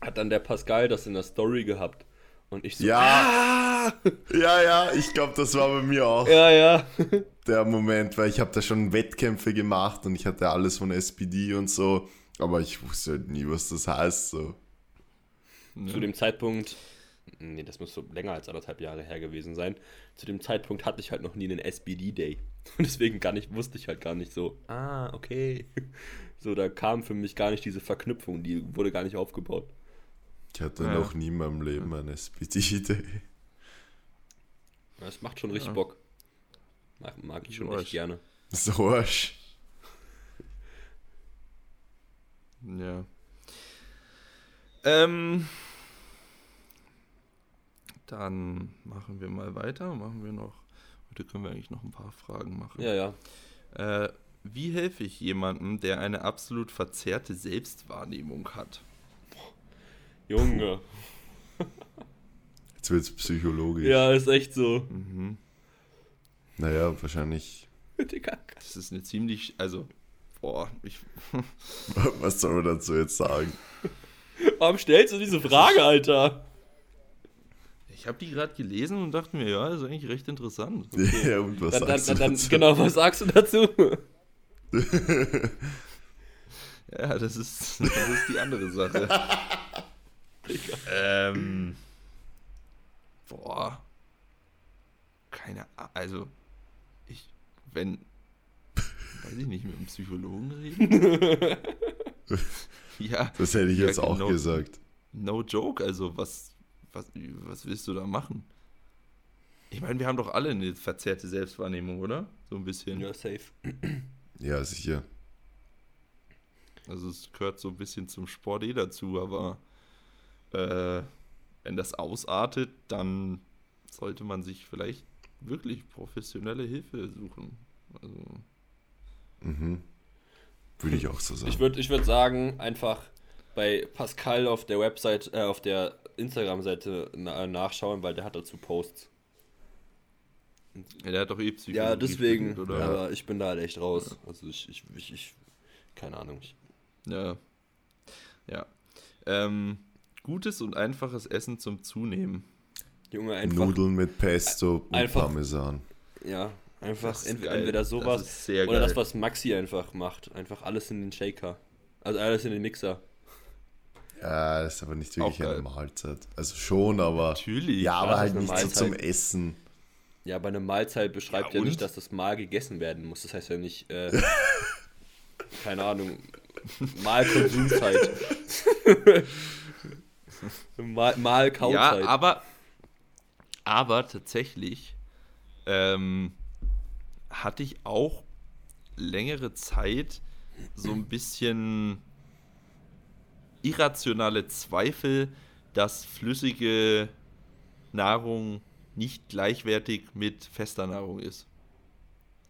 hat dann der Pascal das in der Story gehabt. Und ich so, Ja, ja, ja, ich glaube, das war bei mir auch ja, ja. der Moment, weil ich habe da schon Wettkämpfe gemacht und ich hatte alles von SPD und so, aber ich wusste halt nie, was das heißt. So. Zu dem Zeitpunkt, nee, das muss so länger als anderthalb Jahre her gewesen sein. Zu dem Zeitpunkt hatte ich halt noch nie einen SBD-Day. Und deswegen gar nicht, wusste ich halt gar nicht so, ah, okay. So, da kam für mich gar nicht diese Verknüpfung, die wurde gar nicht aufgebaut. Ich hatte Ja. noch nie in meinem Leben eine SPD-Idee. Das macht schon richtig Ja. Bock. Mag, mag ich schon Arsch. echt gerne. So Arsch. Ja. Ähm, dann machen wir mal weiter. Machen wir noch. Heute können wir eigentlich noch ein paar Fragen machen. Ja, ja. Äh, wie helfe ich jemandem, der eine absolut verzerrte Selbstwahrnehmung hat? Junge. Jetzt wird es psychologisch. Ja, ist echt so. Mhm. Naja, wahrscheinlich. Das ist eine ziemlich, also, boah, ich, Was soll man dazu jetzt sagen? Warum stellst du diese Frage, Alter? ich habe die gerade gelesen und dachte mir, ja, das ist eigentlich recht interessant. Ja, und was dann, sagst dann, du dann, dazu? genau, was sagst du dazu? Ja, das ist, das ist die andere Sache. ähm, boah, keine Ahnung, also, ich, wenn, weiß ich nicht, mit einem Psychologen reden? ja, Das hätte ich Ja, jetzt auch genau. gesagt. no joke, also, was, was, was willst du da machen? Ich meine, wir haben doch alle eine verzerrte Selbstwahrnehmung, oder? So ein bisschen. Ja, safe. Ja, sicher. Also es gehört so ein bisschen zum Sport eh dazu, aber äh, wenn das ausartet, dann sollte man sich vielleicht wirklich professionelle Hilfe suchen. Also, Mhm. Würde ich auch so sagen. Ich würde ich würd sagen, einfach bei Pascal auf der Website, äh, auf der Instagram-Seite na nachschauen, weil der hat dazu Posts. ja, der hat doch eh Psychologie Ja, deswegen. studiert, oder? Aber ich bin da halt echt raus. Also ich, ich, ich, ich keine Ahnung. Ich, Ja. Ja. Ähm, gutes und einfaches Essen zum Zunehmen. Junge, einfach. Nudeln mit Pesto und Einfach- Parmesan. Ja, einfach Das geil. entweder Das sowas ist sehr oder das, geil. was Maxi einfach macht. Einfach alles in den Shaker. Also alles in den Mixer. Ja, das ist aber nicht wirklich geil. eine Mahlzeit. Also schon, aber. Natürlich. Ja, aber das halt nicht so Mahlzeit. zum Essen. Ja, bei einer Mahlzeit beschreibt Ja, ja, nicht, dass das Mal gegessen werden muss. Das heißt ja nicht, äh, keine Ahnung, Malkonsumzeit. Mal, mal Ja, Kauzeit. aber, aber tatsächlich ähm, hatte ich auch längere Zeit so ein bisschen irrationale Zweifel, dass flüssige Nahrung nicht gleichwertig mit fester Nahrung ist.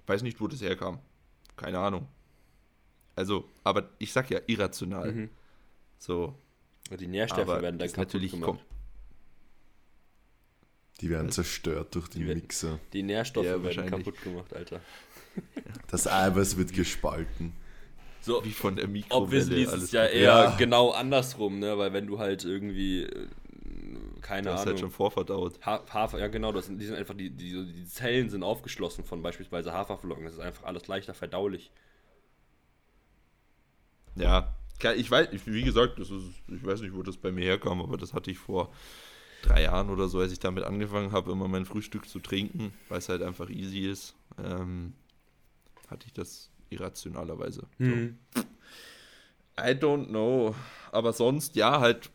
Weiß nicht, wo das herkam. Keine Ahnung. Also, aber ich sag ja irrational. Mhm. So, Die Nährstoffe aber werden dann ist kaputt natürlich gemacht. Die werden zerstört durch den Die werden- Mixer. Die Nährstoffe Ja, werden wahrscheinlich. kaputt gemacht, Alter. Das Eiweiß wird gespalten. So, wie von der obviously Mikrowelle ist es ja eher Ja. genau andersrum, ne? Weil wenn du halt irgendwie, äh, keine Du hast Ahnung. halt schon vorverdaut. Ha Hafer, ja genau, das sind, die sind einfach, die, die, die Zellen sind aufgeschlossen von beispielsweise Haferflocken. Das ist einfach alles leichter verdaulich. Ja, ich weiß, wie gesagt, das ist, ich weiß nicht, wo das bei mir herkam, aber das hatte ich vor drei Jahren oder so, als ich damit angefangen habe, immer mein Frühstück zu trinken, weil es halt einfach easy ist, ähm, hatte ich das irrationalerweise. So. I don't know. Aber sonst, ja, halt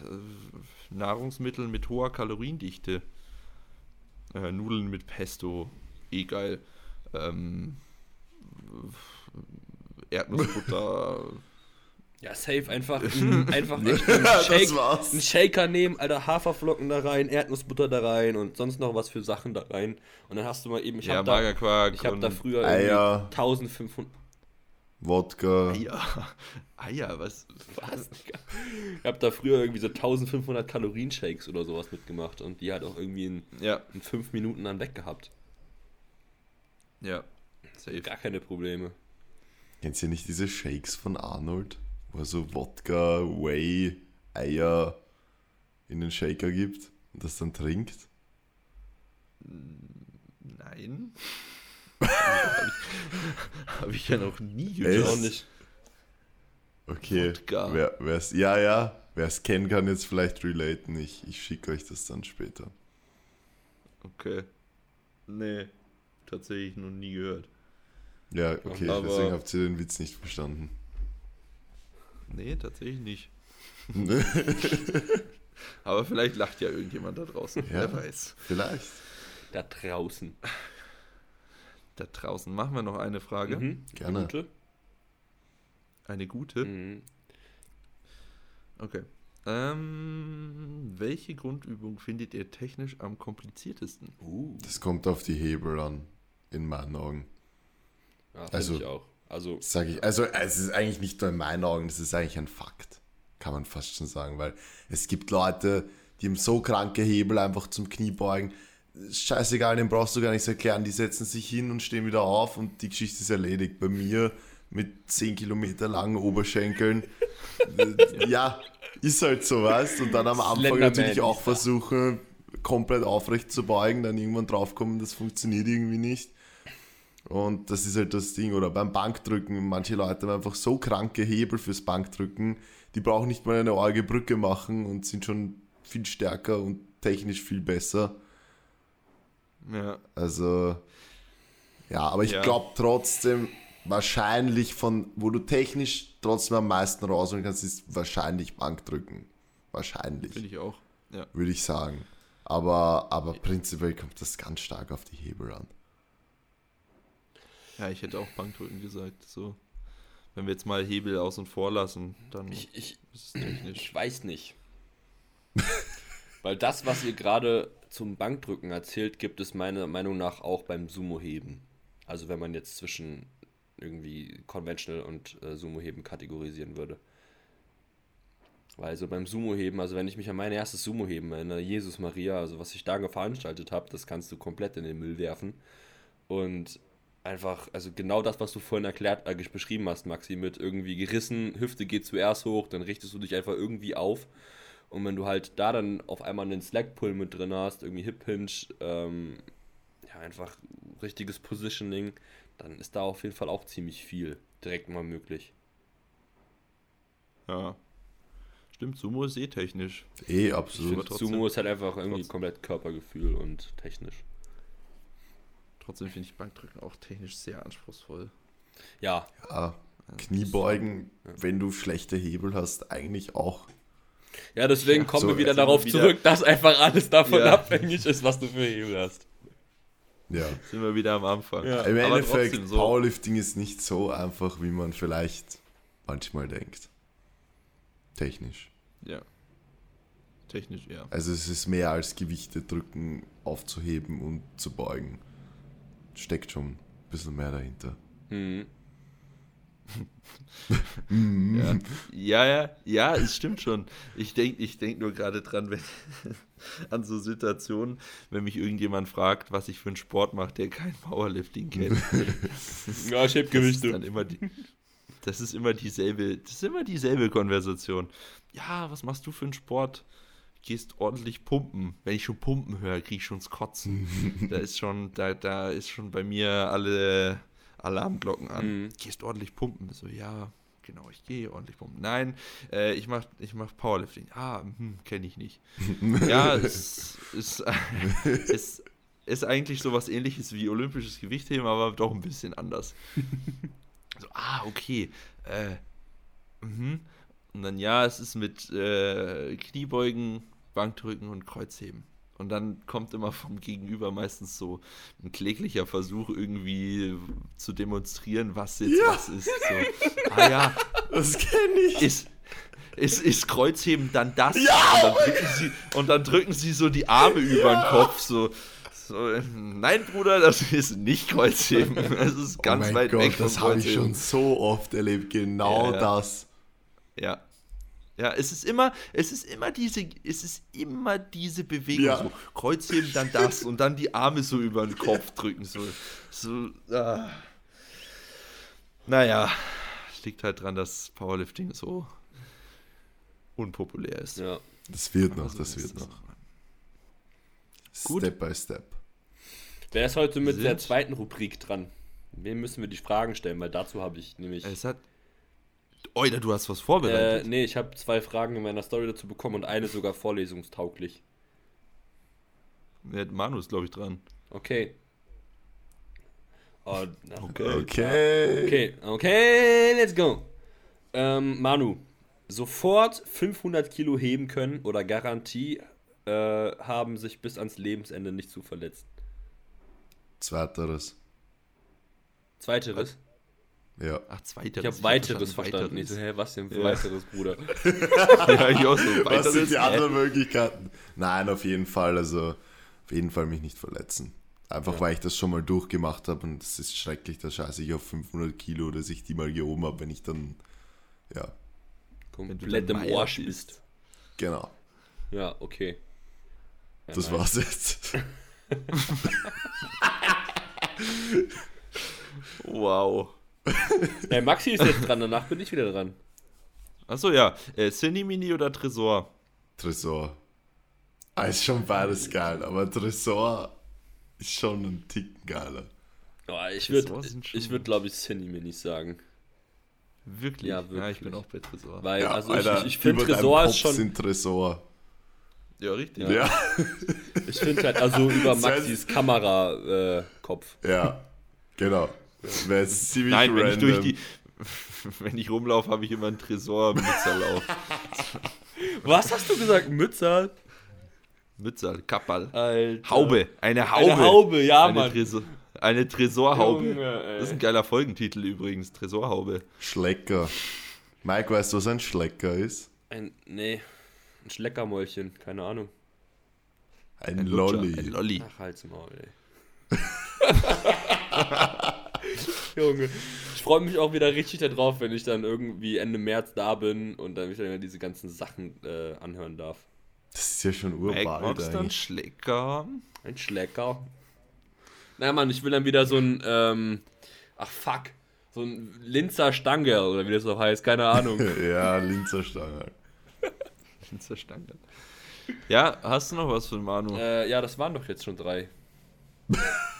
äh, Nahrungsmittel mit hoher Kaloriendichte. Äh, Nudeln mit Pesto, eh geil. Ähm, Erdnussbutter. Ja, safe, einfach, ein, einfach echt einen, Shake, war's. einen Shaker nehmen, Alter, Haferflocken da rein, Erdnussbutter da rein und sonst noch was für Sachen da rein. Und dann hast du mal eben, ich ja, hab da, ich hab da früher Eier. irgendwie 1500, Wodka. Eier. Eier, was? was? Ich hab da früher irgendwie so 1500 Kalorien Shakes oder sowas mitgemacht und die halt auch irgendwie in, Ja, in fünf Minuten dann weg gehabt. ja. Safe. Gar keine Probleme. Kennst du nicht diese Shakes von Arnold? So Wodka, Whey, Eier in den Shaker gibt und das dann trinkt? Nein. Habe ich, hab ich ja noch nie gehört. Okay. Wodka. Wer, wer's, ja, ja. Wer es kennt, kann jetzt vielleicht relaten. Ich, ich schicke euch das dann später. Okay. Nee, tatsächlich noch nie gehört. Ja, okay. Aber- deswegen habt ihr den Witz nicht verstanden. Nee, tatsächlich nicht. Aber vielleicht lacht ja irgendjemand da draußen. Ja. Wer weiß. vielleicht. Da draußen. Da draußen machen wir noch eine Frage. Mhm. Gerne. Eine gute. Eine gute. Mhm. Okay. Ähm, welche Grundübung findet ihr technisch am kompliziertesten? Uh. Das kommt auf die Hebel an, in meinen Augen. Ja, Also- ich auch. Also, Sag ich, also es ist eigentlich nicht nur in meinen Augen, das ist eigentlich ein Fakt. Kann man fast schon sagen, weil es gibt Leute, die haben so kranke Hebel einfach zum Kniebeugen. Scheißegal, den brauchst du gar nichts erklären. Die setzen sich hin und stehen wieder auf und die Geschichte ist erledigt. Bei mir mit 10 Kilometer langen Oberschenkeln. ja, ist halt so, weißt Und dann am Anfang natürlich auch versuchen, komplett aufrecht zu beugen, dann irgendwann draufkommen, das funktioniert irgendwie nicht. Und das ist halt das Ding. Oder beim Bankdrücken, manche Leute haben einfach so kranke Hebel fürs Bankdrücken, die brauchen nicht mal eine arge Brücke machen und sind schon viel stärker und technisch viel besser. Ja. Also, ja, aber ich Ja. glaube trotzdem, wahrscheinlich von, wo du technisch trotzdem am meisten rausholen kannst, ist wahrscheinlich Bankdrücken. Wahrscheinlich, Finde ich auch. Ja. würde ich sagen. Aber, aber prinzipiell kommt das ganz stark auf die Hebel an. Ja, ich hätte auch Bankdrücken gesagt. So. Wenn wir jetzt mal Hebel aus und vor lassen, dann ich, ich, ist es technisch. ich weiß nicht. Weil das, was ihr gerade zum Bankdrücken erzählt, gibt es meiner Meinung nach auch beim Sumo-Heben. Also wenn man jetzt zwischen irgendwie Conventional und äh, Sumo-Heben kategorisieren würde. Weil so beim Sumo-Heben, also wenn ich mich an mein erstes Sumo-Heben erinnere, Jesus Maria, also was ich da veranstaltet habe, das kannst du komplett in den Müll werfen. Und einfach, also genau das, was du vorhin erklärt, äh, beschrieben hast, Maxi, mit irgendwie gerissen, Hüfte geht zuerst hoch, dann richtest du dich einfach irgendwie auf. Und wenn du halt da dann auf einmal einen Slack-Pull mit drin hast, irgendwie Hip-Hinge, ähm, ja, einfach richtiges Positioning, dann ist da auf jeden Fall auch ziemlich viel direkt mal möglich. Ja. Stimmt, Sumo ist eh technisch. Eh, absolut. trotzdem- Sumo ist halt einfach irgendwie trotzdem- komplett Körpergefühl und technisch. Trotzdem finde ich Bankdrücken auch technisch sehr anspruchsvoll. Ja, Ja, Kniebeugen, wenn du schlechte Hebel hast, eigentlich auch. ja deswegen Ja, kommen so, wir wieder darauf wieder- zurück, dass einfach alles davon Ja. abhängig ist, was du für Hebel hast. Ja. Sind wir wieder am Anfang. Ja. Im Aber Endeffekt, so. Powerlifting ist nicht so einfach, wie man vielleicht manchmal denkt. Technisch. Ja. Technisch, ja. Also es ist mehr als Gewichte drücken, aufzuheben und zu beugen. Steckt schon ein bisschen mehr dahinter. Mhm. Ja, ja, ja, ja, es stimmt schon. Ich denke ich denk nur gerade dran, wenn, an so Situationen, wenn mich irgendjemand fragt, was ich für einen Sport mache, der kein Powerlifting kennt. Ja, ich heb Das ist Gewichte. dann immer die, das ist immer dieselbe, das ist immer dieselbe Konversation. Ja, was machst du für einen Sport? Gehst ordentlich pumpen. Wenn ich schon pumpen höre, kriege ich schon das Kotzen. da ist schon, da, da ist schon bei mir alle Alarmglocken an. Mhm. Gehst ordentlich pumpen. So, ja, genau, ich gehe ordentlich pumpen. Nein, äh, ich mach, ich mach Powerlifting. Ah, hm, kenne ich nicht. ja, es ist, ist, ist eigentlich sowas ähnliches wie olympisches Gewichtheben, aber doch ein bisschen anders. so, ah, okay. Äh, mhm. Und dann, ja, es ist mit äh, Kniebeugen, Bankdrücken und Kreuzheben. Und dann kommt immer vom Gegenüber meistens so ein kläglicher Versuch, irgendwie zu demonstrieren, was jetzt Ja. was ist. So, ah ja, Das kenne ich. ist, ist, ist Kreuzheben dann das? Und, dann drücken sie, und dann drücken sie so die Arme über den Kopf. So, so, nein, Bruder, das ist nicht Kreuzheben. Das ist ganz oh mein weit Gott, weg von das habe ich schon so oft erlebt. Genau Ja, ja. das. Ja. Ja, es ist immer, es ist immer diese, es ist immer diese Bewegung. Ja. So, Kreuzheben, dann das und dann die Arme so über den Kopf drücken. So, so ah. Naja, liegt halt dran, dass Powerlifting so unpopulär ist. Ja. Das wird noch, Also das wird noch. Gut. Step by step. Wer ist heute mit Sind- der zweiten Rubrik dran? Wem müssen wir die Fragen stellen? Weil dazu habe ich nämlich. Es hat. Oida, du hast was Äh, vorbereitet. nee, ich habe zwei Fragen in meiner Story dazu bekommen und eine sogar vorlesungstauglich. Ja, Manu ist, glaube ich, dran. Okay. Oh, Okay. Okay. okay, okay, let's go. Ähm, Manu, sofort 500 Kilo heben können oder Garantie äh, haben, sich bis ans Lebensende nicht zu verletzen. Zweiteres. Zweiteres. Ja. Ach, zweiteres. Ich habe weiteres verstanden. Ich so, hä, was denn für Ja. weiteres, Bruder? ja, ich auch so. Was sind die anderen Möglichkeiten? Nein, auf jeden Fall. Also, auf jeden Fall mich nicht verletzen. Einfach Ja. weil ich das schon mal durchgemacht habe und es ist schrecklich, da scheiße ich auf 500 Kilo, dass ich die mal gehoben habe, wenn ich dann, ja, Komplett im Arsch bist. genau. Ja, okay. Ja, Das nice. war's jetzt. Wow. Äh, Maxi ist jetzt dran, danach bin ich wieder dran. Achso, ja. Äh, Cinemini oder Tresor? Tresor. Ah, ist schon beides geil, aber Tresor ist schon ein Ticken geiler. Oh, ich würde, ich würde, glaube ich, nicht sagen. Wirklich? Ja, Ja, wirklich. ich bin auch bei Tresor. Weil, Ja, also Alter, ich, ich, finde Tresor Kopf ist schon. sind Tresor. Ja, richtig. Ja. Ja, Ich finde halt, also über Maxis Kamera-Kopf. ja, genau. Wäre jetzt ziemlich Nein, wenn ich durch die. Wenn ich rumlaufe, habe ich immer einen Tresor Mützerlauf. Was hast du gesagt? Mützer? Mützer, Kappal. Alter. Haube, eine Haube. Eine Haube, ja, eine, Mann. Tresor, eine Tresorhaube. Junge, das ist ein geiler Folgentitel übrigens, Tresorhaube. Schlecker. Mike, weißt du, was ein Schlecker ist? Ein, nee, ein Schleckermäulchen, keine Ahnung. Ein, Ein Lutscher, Lolli. Ein Lolli. Ach, halt's Maul, ey. Junge, ich freue mich auch wieder richtig darauf, wenn ich dann irgendwie Ende März da bin und dann mich dann wieder diese ganzen Sachen äh, anhören darf. Das ist ja schon Mac urbald magst dann eigentlich. Schlecker. Ein Schlecker. Na Mann, ich will dann wieder so ein, ähm, ach fuck, so ein Linzer Stange oder wie das auch heißt, keine Ahnung. Ja, Linzer Stange. Zerstangen. Ja, hast du noch was für Manu? äh, ja, das waren doch jetzt schon drei.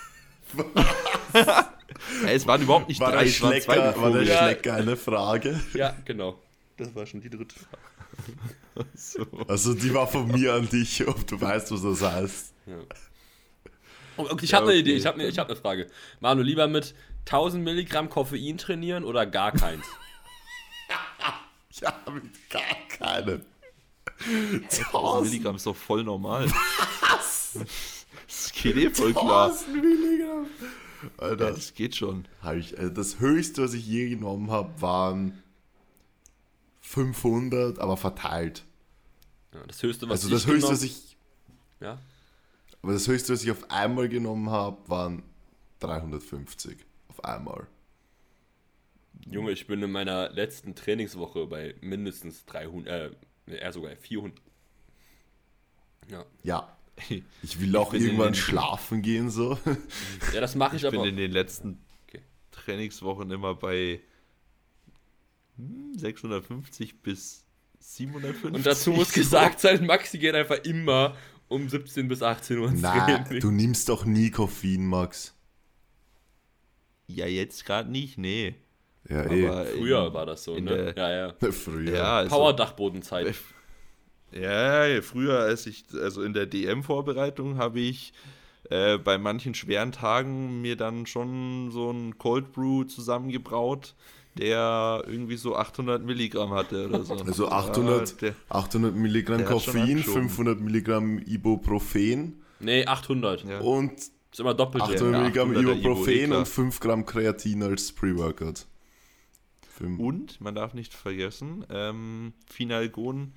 Ey, es waren überhaupt nicht War drei, es waren zwei. War der. Ja. Schlecker eine Frage? Ja, genau. Das war schon die dritte Frage. So. Also die war von mir an dich, ob du weißt, was das heißt. Ja. Okay, ich habe Ja, eine okay. Idee, ich habe eine hab ne Frage. Manu, lieber mit 1000 Milligramm Koffein trainieren oder gar keins? Ja, mit gar keinem. 1000 Milligramm ist doch voll normal. Das geht eh voll klar. 1000 Milligramm. Ja, Alter, das geht schon. hab ich, also das höchste, was ich je genommen habe, waren 500, aber verteilt. Ja, das höchste, was Also das ich höchste, genommen- was ich, Ja? aber das höchste, was ich auf einmal genommen habe, waren 350 auf einmal. Junge, ich bin in meiner letzten Trainingswoche bei mindestens 300, äh, eher sogar 400. Ja, Ja. Ich will auch bin in irgendwann den- schlafen gehen so. ja das mache ich, Ich bin aber. in den letzten Okay. Trainingswochen immer bei hm, 650 bis 750. Und dazu muss gesagt sein, Maxi geht einfach immer um 17 bis 18 Uhr ins Na, Training. du nimmst doch nie Koffein, Max. Ja, jetzt gerade nicht, nee. Ja, eh. Aber Früher in- war das so, ne? der- Ja, ja. Früher. Ja, also, Power-Dachbodenzeit. Ja, früher, als ich, also in der DM-Vorbereitung, habe ich äh, bei manchen schweren Tagen mir dann schon so ein Cold Brew zusammengebraut, der irgendwie so 800 Milligramm hatte oder so. Also 800, Ja, der, 800 Milligramm Koffein, abgeschoben. 500 Milligramm Ibuprofen Nee, 800. ja. und Ist immer doppelt. 800 Ja, Milligramm 800er Ibu, Ibuprofen klar. und 5 Gramm Kreatin als Pre-Workout. Und, man darf nicht vergessen, ähm, Finalgon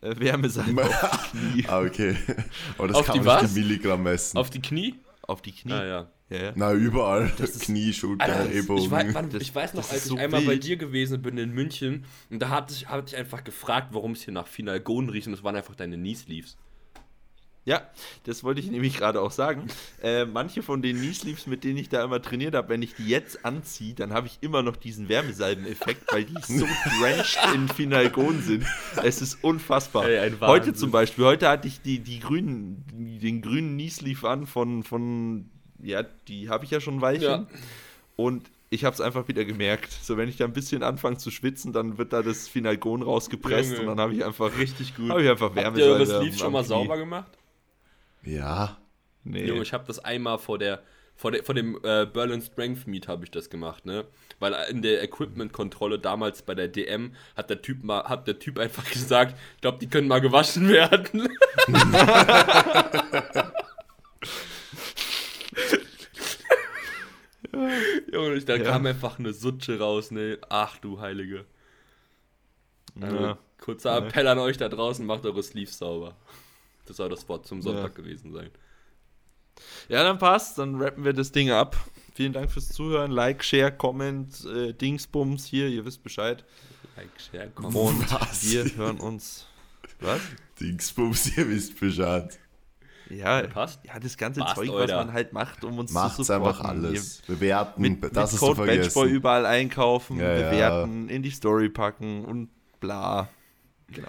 äh, Wärmesalbe auf die Knie. ah, okay. Aber das Auf kann die man nicht in Milligramm messen. Auf die Knie? Auf die Knie. Ah, ja. Ja, ja. Na, überall. ist- Knie, Schulter, das- Ellbogen. ich, weiß, wann, Das- ich weiß noch, das als ist ich so einmal bei wild. dir gewesen bin in München und da hatte ich, hatte ich einfach gefragt, warum es hier nach Finalgon riecht und es waren einfach deine Knee Sleeves. Ja, das wollte ich nämlich gerade auch sagen. Äh, manche von den Knee Sleeves, mit denen ich da immer trainiert habe, wenn ich die jetzt anziehe, dann habe ich immer noch diesen Wärmesalben-Effekt, weil die so drenched in Finalgon sind. Es ist unfassbar. Ey, heute zum Beispiel, heute hatte ich die, die grünen, den grünen Knee Sleeve an von, von ja, die habe ich ja schon ein Weilchen. Ja. Und ich habe es einfach wieder gemerkt. So, wenn ich da ein bisschen anfange zu schwitzen, dann wird da das Finalgon rausgepresst Junge. und dann habe ich einfach Richtig gut. Habe ich einfach Habt ihr am- Sleeves schon mal Knie. sauber gemacht? Ja. Nee. Junge, ich habe das einmal vor der vor, der, vor dem äh, Berlin Strength Meet habe ich das gemacht, ne? Weil in der Equipment-Kontrolle damals bei der DM hat der Typ mal, hat der Typ einfach gesagt, ich glaube, die können mal gewaschen werden. Junge, da Ja. kam einfach eine Sutsche raus, ne? Ach du Heilige. Also, Ja. kurzer Ja. Appell an euch da draußen, macht eure Sleeves sauber. Das soll das Wort zum Sonntag Ja. gewesen sein. Ja, dann passt, dann rappen wir das Ding ab. Vielen Dank fürs Zuhören. Like, Share, Comment, äh, Dingsbums hier, ihr wisst Bescheid. Like, share, comment. Und Was? wir hören uns. Was? Dingsbums, ihr wisst Bescheid. Ja, Passt. ja das ganze Passt, Zeug, Alter. was man halt macht, um uns zu Macht's supporten. einfach alles. Bewerten, mit das mit ist zu Code Benchboy vergessen. überall einkaufen, Ja, ja. bewerten, in die Story packen und bla. Genau.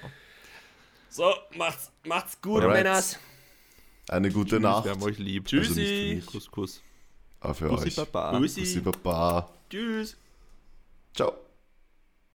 So, macht's, macht's gut, Alright. Männers. Eine gute Wir Nacht. haben euch lieb. Also nicht für Tschüssi. mich, Kuss, Kuss. aber für Bussi, euch. Baba. Bussi. Bussi Baba. Tschüss. Ciao.